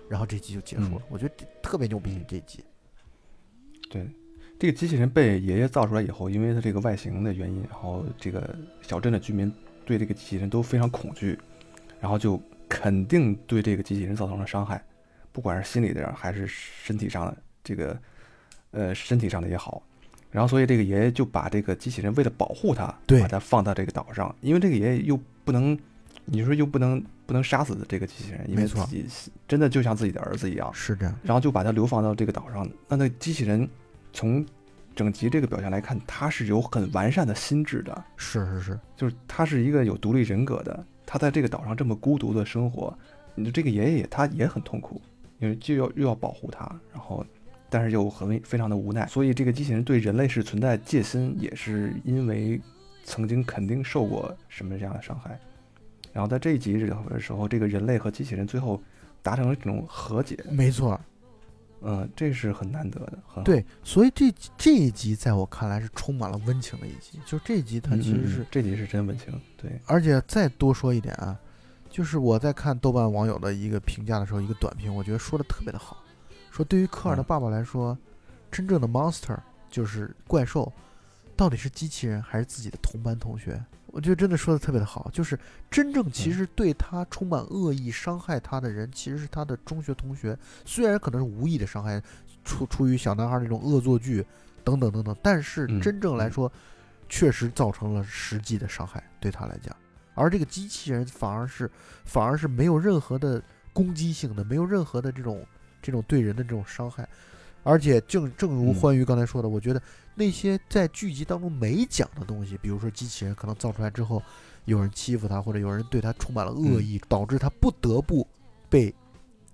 然后这集就结束了，嗯我觉得特别牛逼嗯，这集。对，这个机器人被爷爷造出来以后，因为它这个外形的原因，然后这个小镇的居民对这个机器人都非常恐惧，然后就肯定对这个机器人造成了伤害，不管是心理的还是身体上的，这个呃身体上的也好。然后，所以这个爷爷就把这个机器人为了保护他，对把他放到这个岛上，因为这个爷爷又不能，你说又不能不能杀死这个机器人，因为自己真的就像自己的儿子一样，是这样，然后就把他流放到这个岛上。那那机器人从整集这个表现来看，他是有很完善的心智的，是是是，就是他是一个有独立人格的。他在这个岛上这么孤独的生活，你的这个爷爷他也很痛苦，因为就要又要保护他，然后但是又很非常的无奈。所以这个机器人对人类是存在戒心，也是因为曾经肯定受过什么这样的伤害。然后在这一集的时候，这个人类和机器人最后达成了这种和解，没错，嗯，这是很难得的，很。对，所以这这一集在我看来是充满了温情的一集，就这一集它嗯，其实是这集是真温情，对，而且再多说一点啊，就是我在看豆瓣网友的一个评价的时候，一个短评，我觉得说的特别的好，说对于科尔的嗯爸爸来说，真正的 monster 就是怪兽，到底是机器人还是自己的同班同学？我觉得真的说的特别的好，就是真正其嗯。实对他充满恶意、伤害他的人，其实是他的中学同学，虽然可能是无意的伤害，出出于小男孩那种恶作剧等等等等，但是嗯真正来嗯。说，确实造成了实际的伤害，对他来讲。而这个机器人反而是反而是没有任何的攻击性的，没有任何的这种这种对人的这种伤害，而且正正如嗯欢愉刚才说的，我觉得那些在剧集当中没讲的东西，比如说机器人可能造出来之后，有人欺负他，或者有人对他充满了恶意，导致他不得不被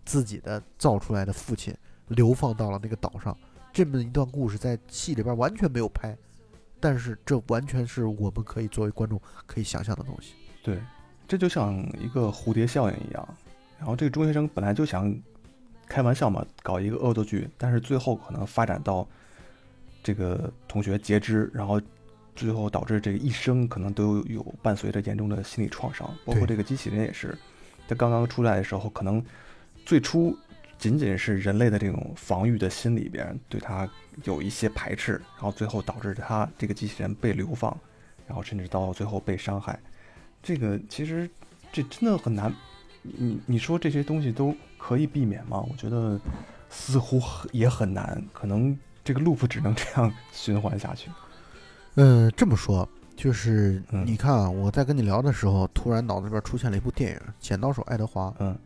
自己的造出来的父亲流放到了那个岛上。这么一段故事在戏里边完全没有拍，但是这完全是我们可以作为观众可以想象的东西。对，这就像一个蝴蝶效应一样。然后这个中学生本来就想开玩笑嘛，搞一个恶作剧，但是最后可能发展到这个同学截肢，然后最后导致这个一生可能都有伴随着严重的心理创伤。包括这个机器人也是，它刚刚出来的时候，可能最初仅仅是人类的这种防御的心里边对它有一些排斥，然后最后导致它这个机器人被流放，然后甚至到最后被伤害。这个其实这真的很难，你你说这些东西都可以避免吗？我觉得似乎很也很难，可能这个 loop 只能这样 循环下去。嗯，这么说就是嗯你看啊，我在跟你聊的时候，突然脑子里边出现了一部电影《剪刀手爱德华》。嗯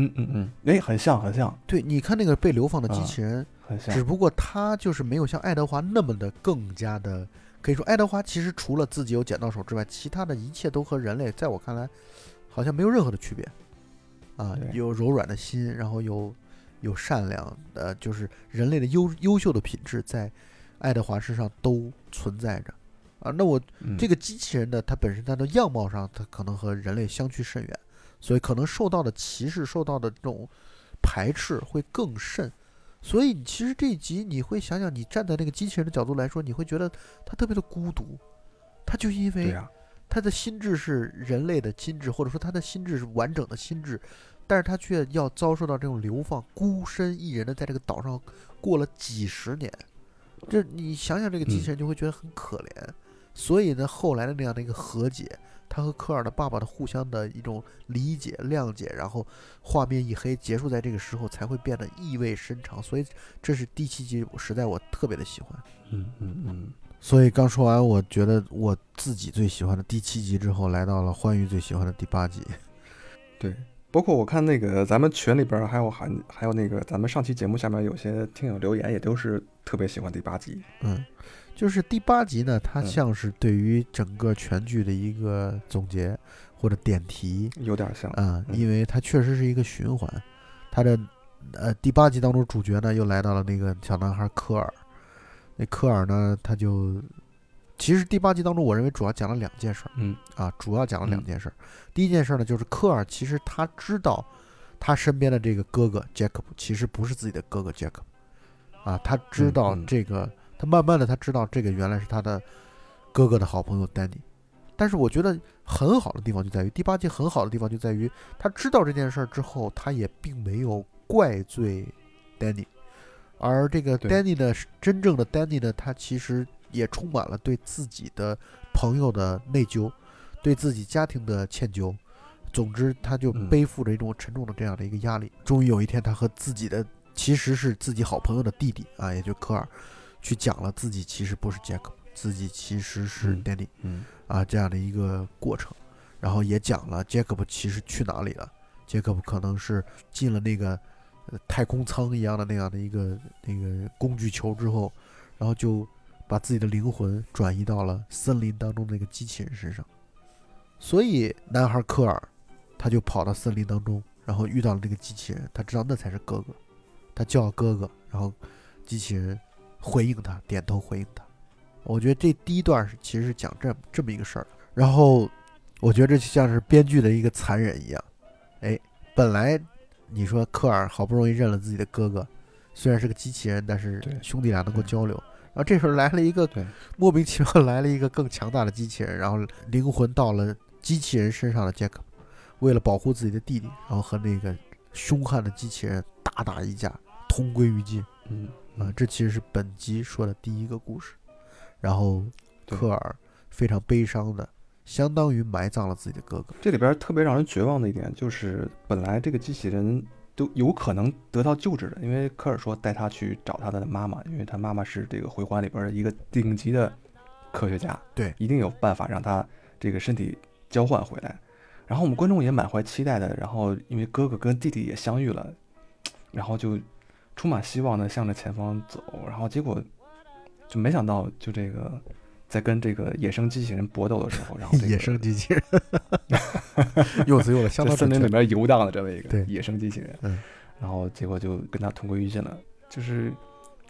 嗯嗯嗯，哎，很像很像对，你看那个被流放的机啊器人，很像只，不过他就是没有像爱德华那么的更加的，可以说爱德华其实除了自己有剪刀手之外，其他的一切都和人类在我看来好像没有任何的区别。啊，有柔软的心，然后有有善良，呃，就是人类的优优秀的品质在爱德华身上都存在着。啊，那我嗯这个机器人的它本身它的样貌上，它可能和人类相去甚远，所以可能受到的歧视、受到的这种排斥会更甚。所以其实这一集你会想想，你站在那个机器人的角度来说，你会觉得他特别的孤独。他就因为他的心智是人类的心智，或者说他的心智是完整的心智，但是他却要遭受到这种流放，孤身一人的在这个岛上过了几十年。这你想想，这个机器人就会觉得很可怜。所以呢，后来的那样的一个和解，他和科尔的爸爸的互相的一种理解、谅解，然后画面一黑，结束在这个时候，才会变得意味深长。所以这是第七集，实在我特别的喜欢。嗯嗯嗯，所以刚说完，我觉得我自己最喜欢的第七集之后，来到了欢愉最喜欢的第八集。对。包括我看那个咱们群里边儿还有还还有那个咱们上期节目下面有些听友留言，也都是特别喜欢第八集。嗯，就是第八集呢，它嗯像是对于整个全剧的一个总结或者点题有点像，啊、嗯因为它确实是一个循环。它的呃第八集当中，主角呢又来到了那个小男孩科尔。那科尔呢，他就其实第八集当中，我认为主要讲了两件事儿。嗯啊，主要讲了两嗯件事儿。第一件事儿呢，就是科尔其实他知道他身边的这个哥哥杰克其实不是自己的哥哥杰克，啊，他知道这个，他慢慢的他知道这个原来是他的哥哥的好朋友丹尼。但是我觉得很好的地方就在于第八集很好的地方就在于他知道这件事儿之后，他也并没有怪罪丹尼，而这个对丹尼呢，是真正的 Danny 呢，他其实也充满了对自己的朋友的内疚，对自己家庭的歉疚。总之，他就嗯背负着一种沉重的这样的一个压力。终于有一天，他和自己的其实是自己好朋友的弟弟啊，也就科尔，去讲了自己其实不是杰克，自己其实是嗯 Danny 嗯啊这样的一个过程。然后也讲了杰克布其实去哪里了，杰克布可能是进了那个呃太空舱一样的那样的一个那个工具球之后，然后就把自己的灵魂转移到了森林当中的那个机器人身上。所以男孩科尔他就跑到森林当中，然后遇到了那个机器人，他知道那才是哥哥，他叫哥哥，然后机器人回应他，点头回应他。我觉得这第一段是其实是讲这这么一个事儿，然后我觉得这就像是编剧的一个残忍一样，哎，本来你说科尔好不容易认了自己的哥哥，虽然是个机器人，但是对兄弟俩能够交流。然后这时候来了一个对莫名其妙来了一个更强大的机器人，然后灵魂到了机器人身上的杰克。为了保护自己的弟弟，然后和那个凶悍的机器人大打一架，同归于尽。嗯啊，这其实是本集说的第一个故事。然后科尔非常悲伤的，相当于埋葬了自己的哥哥。这里边特别让人绝望的一点就是，本来这个机器人都有可能得到救治的，因为科尔说带他去找他的妈妈，因为他妈妈是这个回环里边的一个顶级的科学家，对一定有办法让他这个身体交换回来。然后我们观众也满怀期待的，然后因为哥哥跟弟弟也相遇了，然后就充满希望的向着前方走，然后结果就没想到，就这个在跟这个野生机器人搏斗的时候，然后、这个、野生机器人，用词用的相在。森林里面游荡的这么一个对野生机器人，嗯然后结果就跟他同归于尽了，就是，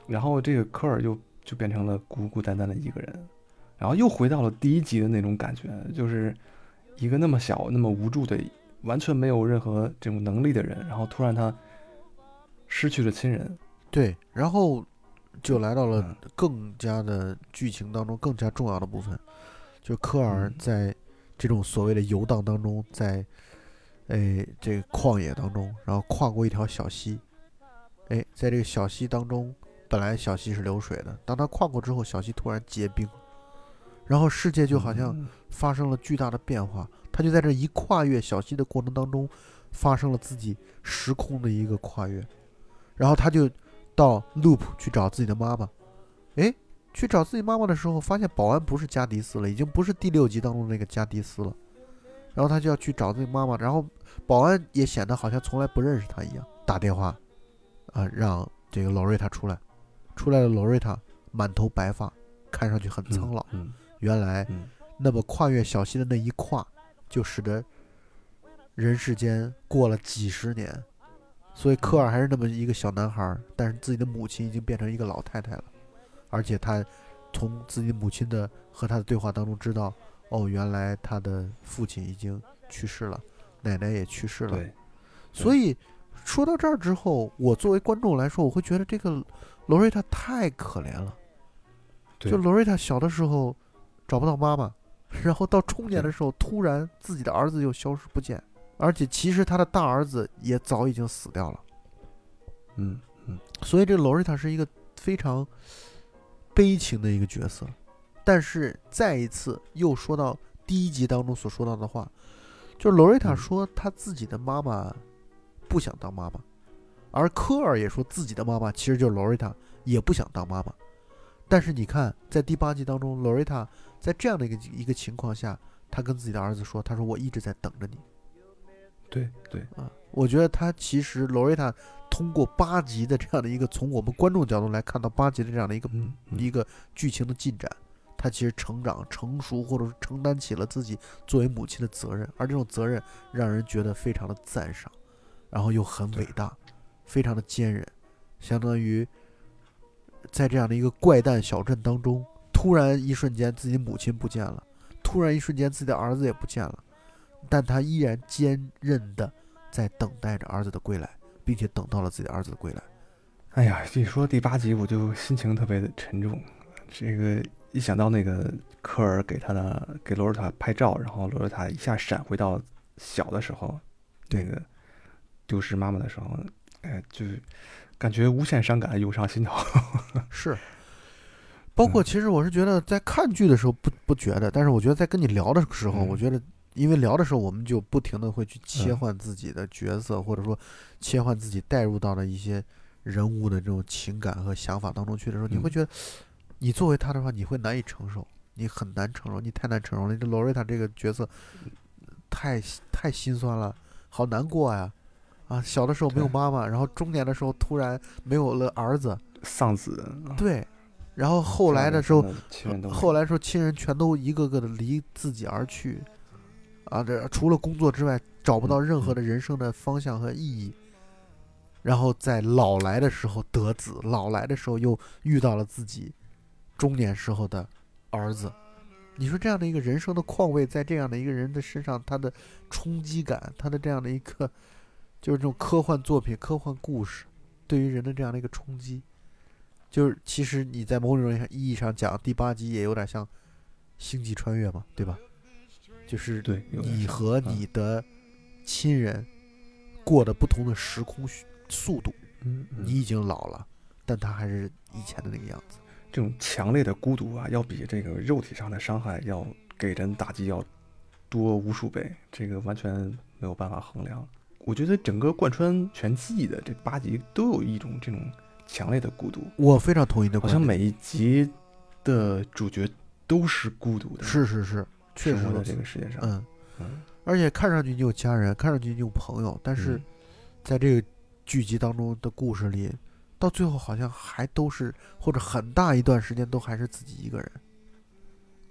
然后这个科尔又就变成了孤孤单单的一个人，然后又回到了第一集的那种感觉，就是一个那么小、那么无助的、完全没有任何这种能力的人，然后突然他失去了亲人，对，然后就来到了嗯。更加的剧情当中更加重要的部分，就科尔嗯。在这种所谓的游荡当中，在哎这个旷野当中，然后跨过一条小溪，哎，在这个小溪当中，本来小溪是流水的，当他跨过之后，小溪突然结冰，然后世界就好像嗯。发生了巨大的变化。他就在这一跨越小溪的过程当中，发生了自己时空的一个跨越，然后他就到 Loop 去找自己的妈妈。诶，去找自己妈妈的时候，发现保安不是加迪斯了，已经不是第六集当中那个加迪斯了。然后他就要去找自己妈妈，然后保安也显得好像从来不认识他一样，打电话啊，让这个劳瑞塔出来。出来的劳瑞塔满头白发，看上去很苍老。嗯原来嗯那么跨越小溪的那一跨，就使得人世间过了几十年。所以科尔还是那么一个小男孩儿，但是自己的母亲已经变成一个老太太了，而且他从自己母亲的和他的对话当中知道，哦，原来他的父亲已经去世了，奶奶也去世了。对，所以说到这儿之后，我作为观众来说，我会觉得这个罗瑞塔太可怜了。对就罗瑞塔小的时候找不到妈妈，然后到中年的时候，突然自己的儿子又消失不见，而且其实他的大儿子也早已经死掉了。嗯嗯所以这罗瑞塔是一个非常悲情的一个角色。但是再一次又说到第一集当中所说到的话，就是罗瑞塔嗯说他自己的妈妈不想当妈妈，而科尔也说自己的妈妈其实就是罗瑞塔也不想当妈妈。但是你看，在第八集当中，罗瑞塔在这样的一个一个情况下，他跟自己的儿子说：“他说我一直在等着你。”对对，啊，我觉得他其实罗瑞塔通过八集的这样的一个从我们观众角度来看到八集的这样的一个嗯嗯。一个剧情的进展，他其实成长成熟，或者是承担起了自己作为母亲的责任，而这种责任让人觉得非常的赞赏，然后又很伟大，非常的坚韧，相当于在这样的一个怪诞小镇当中，突然一瞬间自己母亲不见了，突然一瞬间自己的儿子也不见了，但他依然坚韧的在等待着儿子的归来，并且等到了自己的儿子的归来。哎呀，一说第八集我就心情特别的沉重，这个一想到那个科尔给他的给罗尔塔拍照，然后罗尔塔一下闪回到小的时候，那个丢失妈妈的时候，哎，就是感觉无限伤感涌上心头。是，包括嗯其实我是觉得在看剧的时候不不觉得，但是我觉得在跟你聊的时候，嗯我觉得因为聊的时候我们就不停的会去切嗯换自己的角色，或者说切换自己带入到的一些人物的这种情感和想法当中去的时候，你会嗯觉得你作为他的话，你会难以承受，你很难承受，你太难承受了。这罗瑞塔这个角色太太心酸了，好难过呀！啊，小的时候没有妈妈，然后中年的时候突然没有了儿子，丧子，对，然后后来的时候，后来说亲人全都一个个的离自己而去，啊，这除了工作之外，找不到任何的人生的方向和意义。然后在老来的时候得子，老来的时候又遇到了自己中年时候的儿子。你说这样的一个人生的况味，在这样的一个人的身上，他的冲击感，他的这样的一个就是这种科幻作品、科幻故事，对于人的这样的一个冲击，就是其实你在某种意义上讲，第八集也有点像星际穿越嘛，对吧？就是对，你和你的亲人过的不同的时空速速度。嗯，嗯你已经老了，但他还是以前的那个样子。这种强烈的孤独啊，要比这个肉体上的伤害要给人打击要多无数倍，这个完全没有办法衡量。我觉得整个贯穿全季的这八集都有一种这种强烈的孤独，我非常同意你的观点。好像每一集的主角都是孤独的，是是是，确实在这个世界上。嗯，嗯，而且看上去你有家人，看上去你有朋友，但是嗯在这个剧集当中的故事里，到最后好像还都是，或者很大一段时间都还是自己一个人。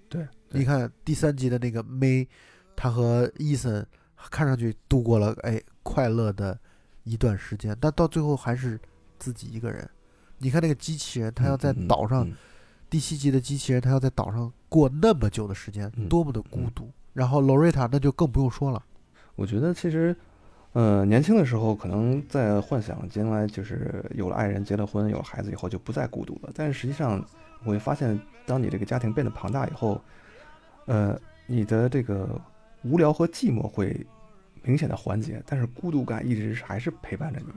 对，对你看第三集的那个 May，他和伊森看上去度过了哎快乐的一段时间，但到最后还是自己一个人。你看那个机器人，他要在嗯嗯岛上，嗯第七集的机器人，他要在岛上过那么久的时间，嗯多么的孤嗯独。然后 Loretta 那就更不用说了，我觉得其实，呃，年轻的时候可能在幻想将来就是有了爱人、结了婚、有了孩子以后就不再孤独了。但是实际上，我会发现，当你这个家庭变得庞大以后，呃，你的这个无聊和寂寞会明显的缓解，但是孤独感一直是还是陪伴着你。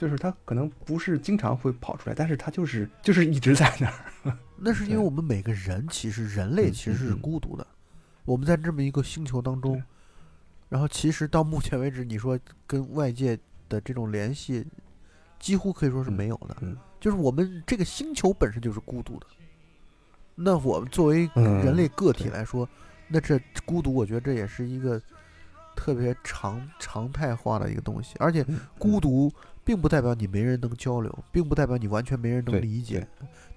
就是他可能不是经常会跑出来，但是他就是就是一直在那儿。那是因为我们每个人其实人类嗯其实是孤独的，我们在这么一个星球当中，然后其实到目前为止，你说跟外界的这种联系，几乎可以说是嗯没有的。嗯就是我们这个星球本身就是孤独的。那我们作为嗯人类个体来说，那这孤独，我觉得这也是一个特别常常态化的一个东西。而且嗯孤独并不代表你没人能交流，并不代表你完全没人能理解，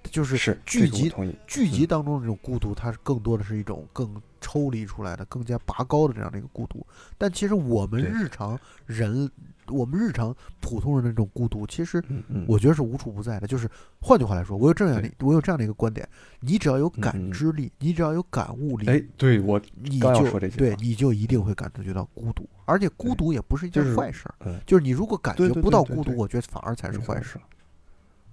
就是是聚集这个我同意。剧集嗯当中的这种孤独，它是更多的是一种更抽离出来的、更加拔高的这样的一个孤独。但其实我们日常人，我们日常普通人的这种孤独，其实我觉得是无处不在的。就是换句话来说，我有这样的我有这样的一个观点：你只要有感知力，你只要有感悟力，哎，对我你就对你就一定会感觉到孤独。而且孤独也不是一件坏事。就是你如果感觉不到孤独，我觉得反而才是坏事。。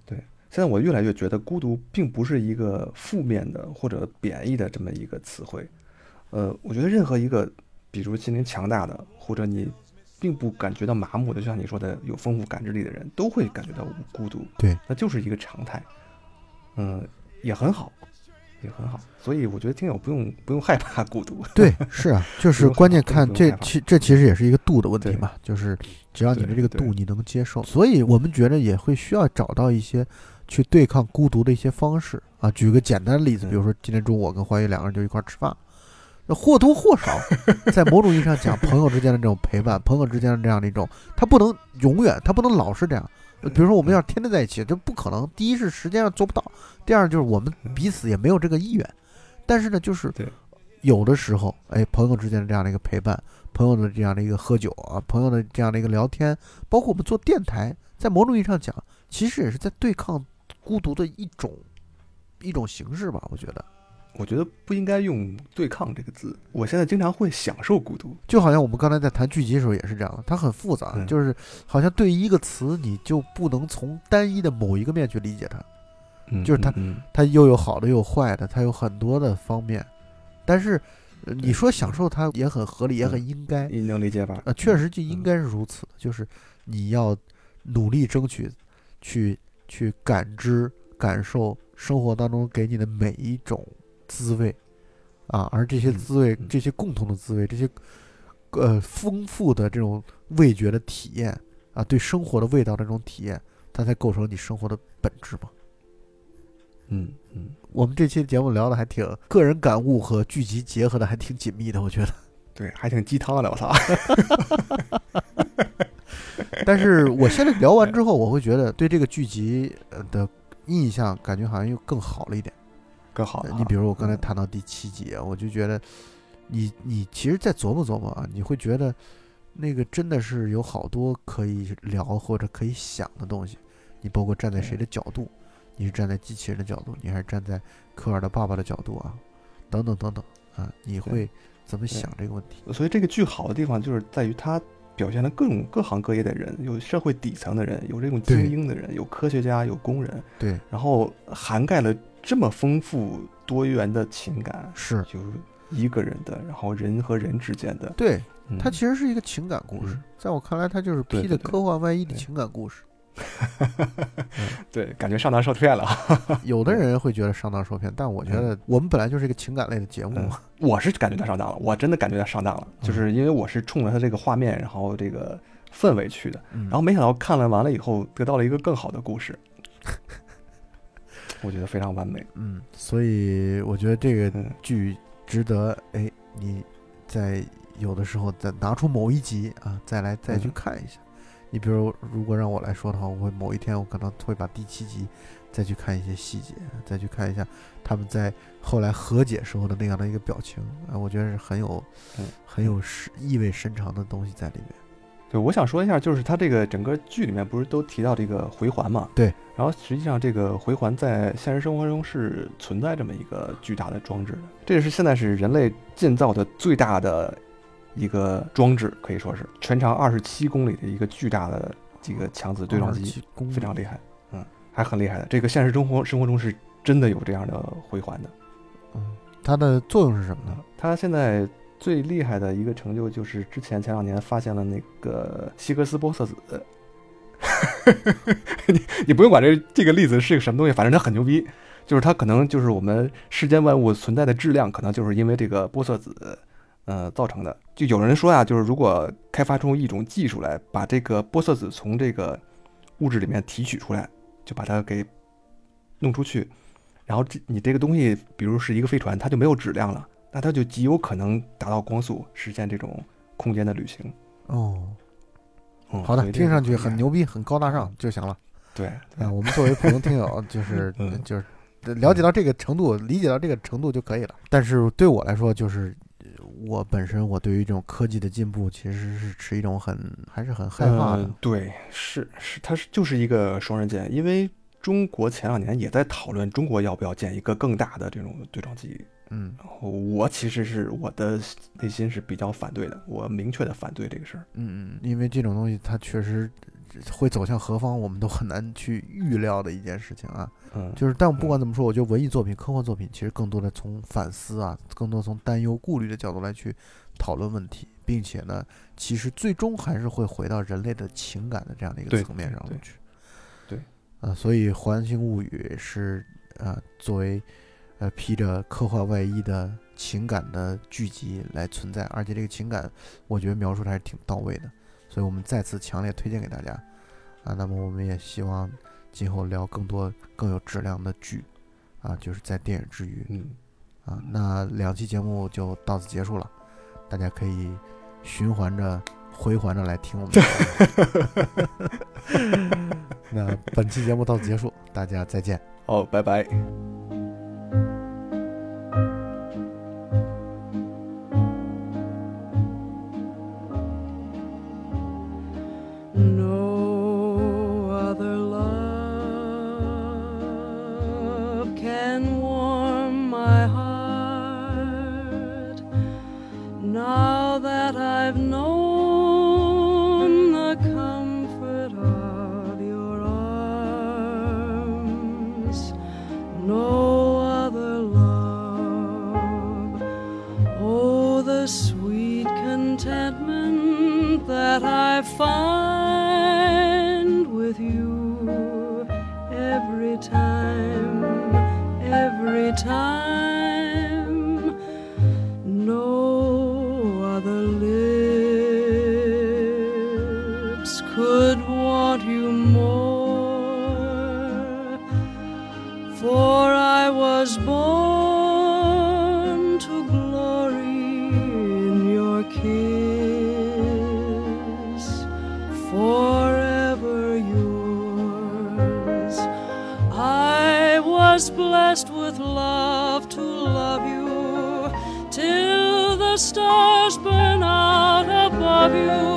对，现在我越来越觉得孤独并不是一个负面的或者贬义的这么一个词汇。呃，我觉得任何一个，比如心灵强大的，或者你并不感觉到麻木的，就像你说的有丰富感知力的人，都会感觉到孤独。对，那就是一个常态。嗯，也很好，也很好。所以我觉得听友不用不用害怕孤独。对，是啊，就是关键看这其这其实也是一个度的问题对嘛，就是只要你的这个度你能接受，所以我们觉得也会需要找到一些去对抗孤独的一些方式啊。举个简单的例子，比如嗯说今天中午我跟欢愉两个人就一块儿吃饭，那或多或少在某种意义上讲，朋友之间的这种陪伴，朋友之间的这样的一种，他不能永远，他不能老是这样。呃比如说我们要是天天在一起，这不可能。第一是时间上做不到，第二就是我们彼此也没有这个意愿。但是呢，就是有的时候，哎，朋友之间的这样的一个陪伴，朋友的这样的一个喝酒啊，朋友的这样的一个聊天，包括我们做电台，在某种意义上讲，其实也是在对抗孤独的一种一种形式吧。我觉得，我觉得不应该用“对抗”这个字。我现在经常会享受孤独。就好像我们刚才在谈剧集的时候也是这样的，它很复杂，嗯就是好像对一个词，你就不能从单一的某一个面去理解它。嗯，就是它嗯，它又有好的，又有坏的，它有很多的方面。但是，呃你说享受它也很合理，也很应该。你能理解吧？呃，确实就应该是如此的，就是你要努力争取去去感知、感受生活当中给你的每一种滋味啊，而这些嗯滋味、嗯这些共同的滋味、这些呃丰富的这种味觉的体验啊，对生活的味道的这种体验，它才构成你生活的本质嘛。嗯嗯，我们这期节目聊的还挺个人感悟和剧集结合的还挺紧密的，我觉得。对，还挺鸡汤的，我操！但是我现在聊完之后，我会觉得对这个剧集呃的印象感觉好像又更好了一点。你比如我刚才嗯谈到第七集啊，我就觉得你你其实再琢磨琢磨啊，你会觉得那个真的是有好多可以聊或者可以想的东西。你包括站在谁的角度，你是站在机器人的角度，你还是站在科尔的爸爸的角度啊，等等等等啊，你会怎么想这个问题？所以这个剧好的地方就是在于它表现了各种各行各业的人，有社会底层的人，有这种精英的人，有科学家，有工人，对，然后涵盖了这么丰富多元的情感，是。就一个人的，然后人和人之间的，对，嗯。它其实是一个情感故事嗯，在我看来，它就是披着科幻外衣的情感故事。对，感觉上当受骗了。有的人会觉得上当受骗，但我觉得我们本来就是一个情感类的节目嗯。我是感觉他上当了，我真的感觉他上当了，嗯。就是因为我是冲着他这个画面，然后这个氛围去的，嗯。然后没想到看了完了以后，得到了一个更好的故事，我觉得非常完美。嗯，所以我觉得这个嗯剧值得哎，你在有的时候再拿出某一集啊，再来再去嗯看一下。你比如，如果让我来说的话，我会某一天我可能会把第七集再去看一些细节，再去看一下他们在后来和解时候的那样的一个表情啊，我觉得是很有嗯很有深意味深长的东西在里面。对，我想说一下，就是它这个整个剧里面不是都提到这个回环嘛？对。然后实际上这个回环在现实生活中是存在这么一个巨大的装置的，这也是现在是人类建造的最大的一个装置，可以说是全长二十七公里的一个巨大的这个强子对撞机，27公里非常厉害，嗯，还很厉害的。这个现实生活生活中是真的有这样的回环的。嗯，它的作用是什么呢？它现在最厉害的一个成就就是之前前两年发现了那个希格斯玻色子。你你不用管这这个粒子是个什么东西，反正它很牛逼。就是它可能就是我们世间万物存在的质量，可能就是因为这个玻色子，呃造成的。就有人说呀，就是如果开发出一种技术来，把这个玻色子从这个物质里面提取出来，就把它给弄出去，然后这你这个东西，比如是一个飞船，它就没有质量了，那它就极有可能达到光速，实现这种空间的旅行。哦，嗯，好的，听上去。很牛逼，很高大上就行了。对，啊，我们作为普通听友，就是嗯就是了解到这个程度，理解到这个程度就可以了。但是对我来说，就是呃我本身我对于这种科技的进步，其实是持一种很还是很害怕的嗯。对，是是，它是就是一个双刃剑，因为中国前两年也在讨论中国要不要建一个更大的这种对撞机。嗯然后我其实是我的内心是比较反对的，我明确的反对这个事儿。嗯嗯，因为这种东西它确实会走向何方，我们都很难去预料的一件事情啊。嗯，就是，但不管怎么说，我觉得文艺作品、科幻作品其实更多的从反思啊，更多从担忧、顾虑的角度来去讨论问题，并且呢，其实最终还是会回到人类的情感的这样的一个层面上对去。对，啊，所以《环形物语》是啊、作为呃披着科幻外衣的情感的剧集来存在，而且这个情感，我觉得描述的还是挺到位的，所以我们再次强烈推荐给大家啊。那么我们也希望今后聊更多更有质量的剧啊，就是在电影之余嗯，啊。那两期节目就到此结束了，大家可以循环着、回环着来听我们的。那本期节目到此结束，大家再见。好，拜拜。Lips could want you more. For I was born to glory in your kiss, forever yours. I was blessed with love to love you till the stars burn out above you,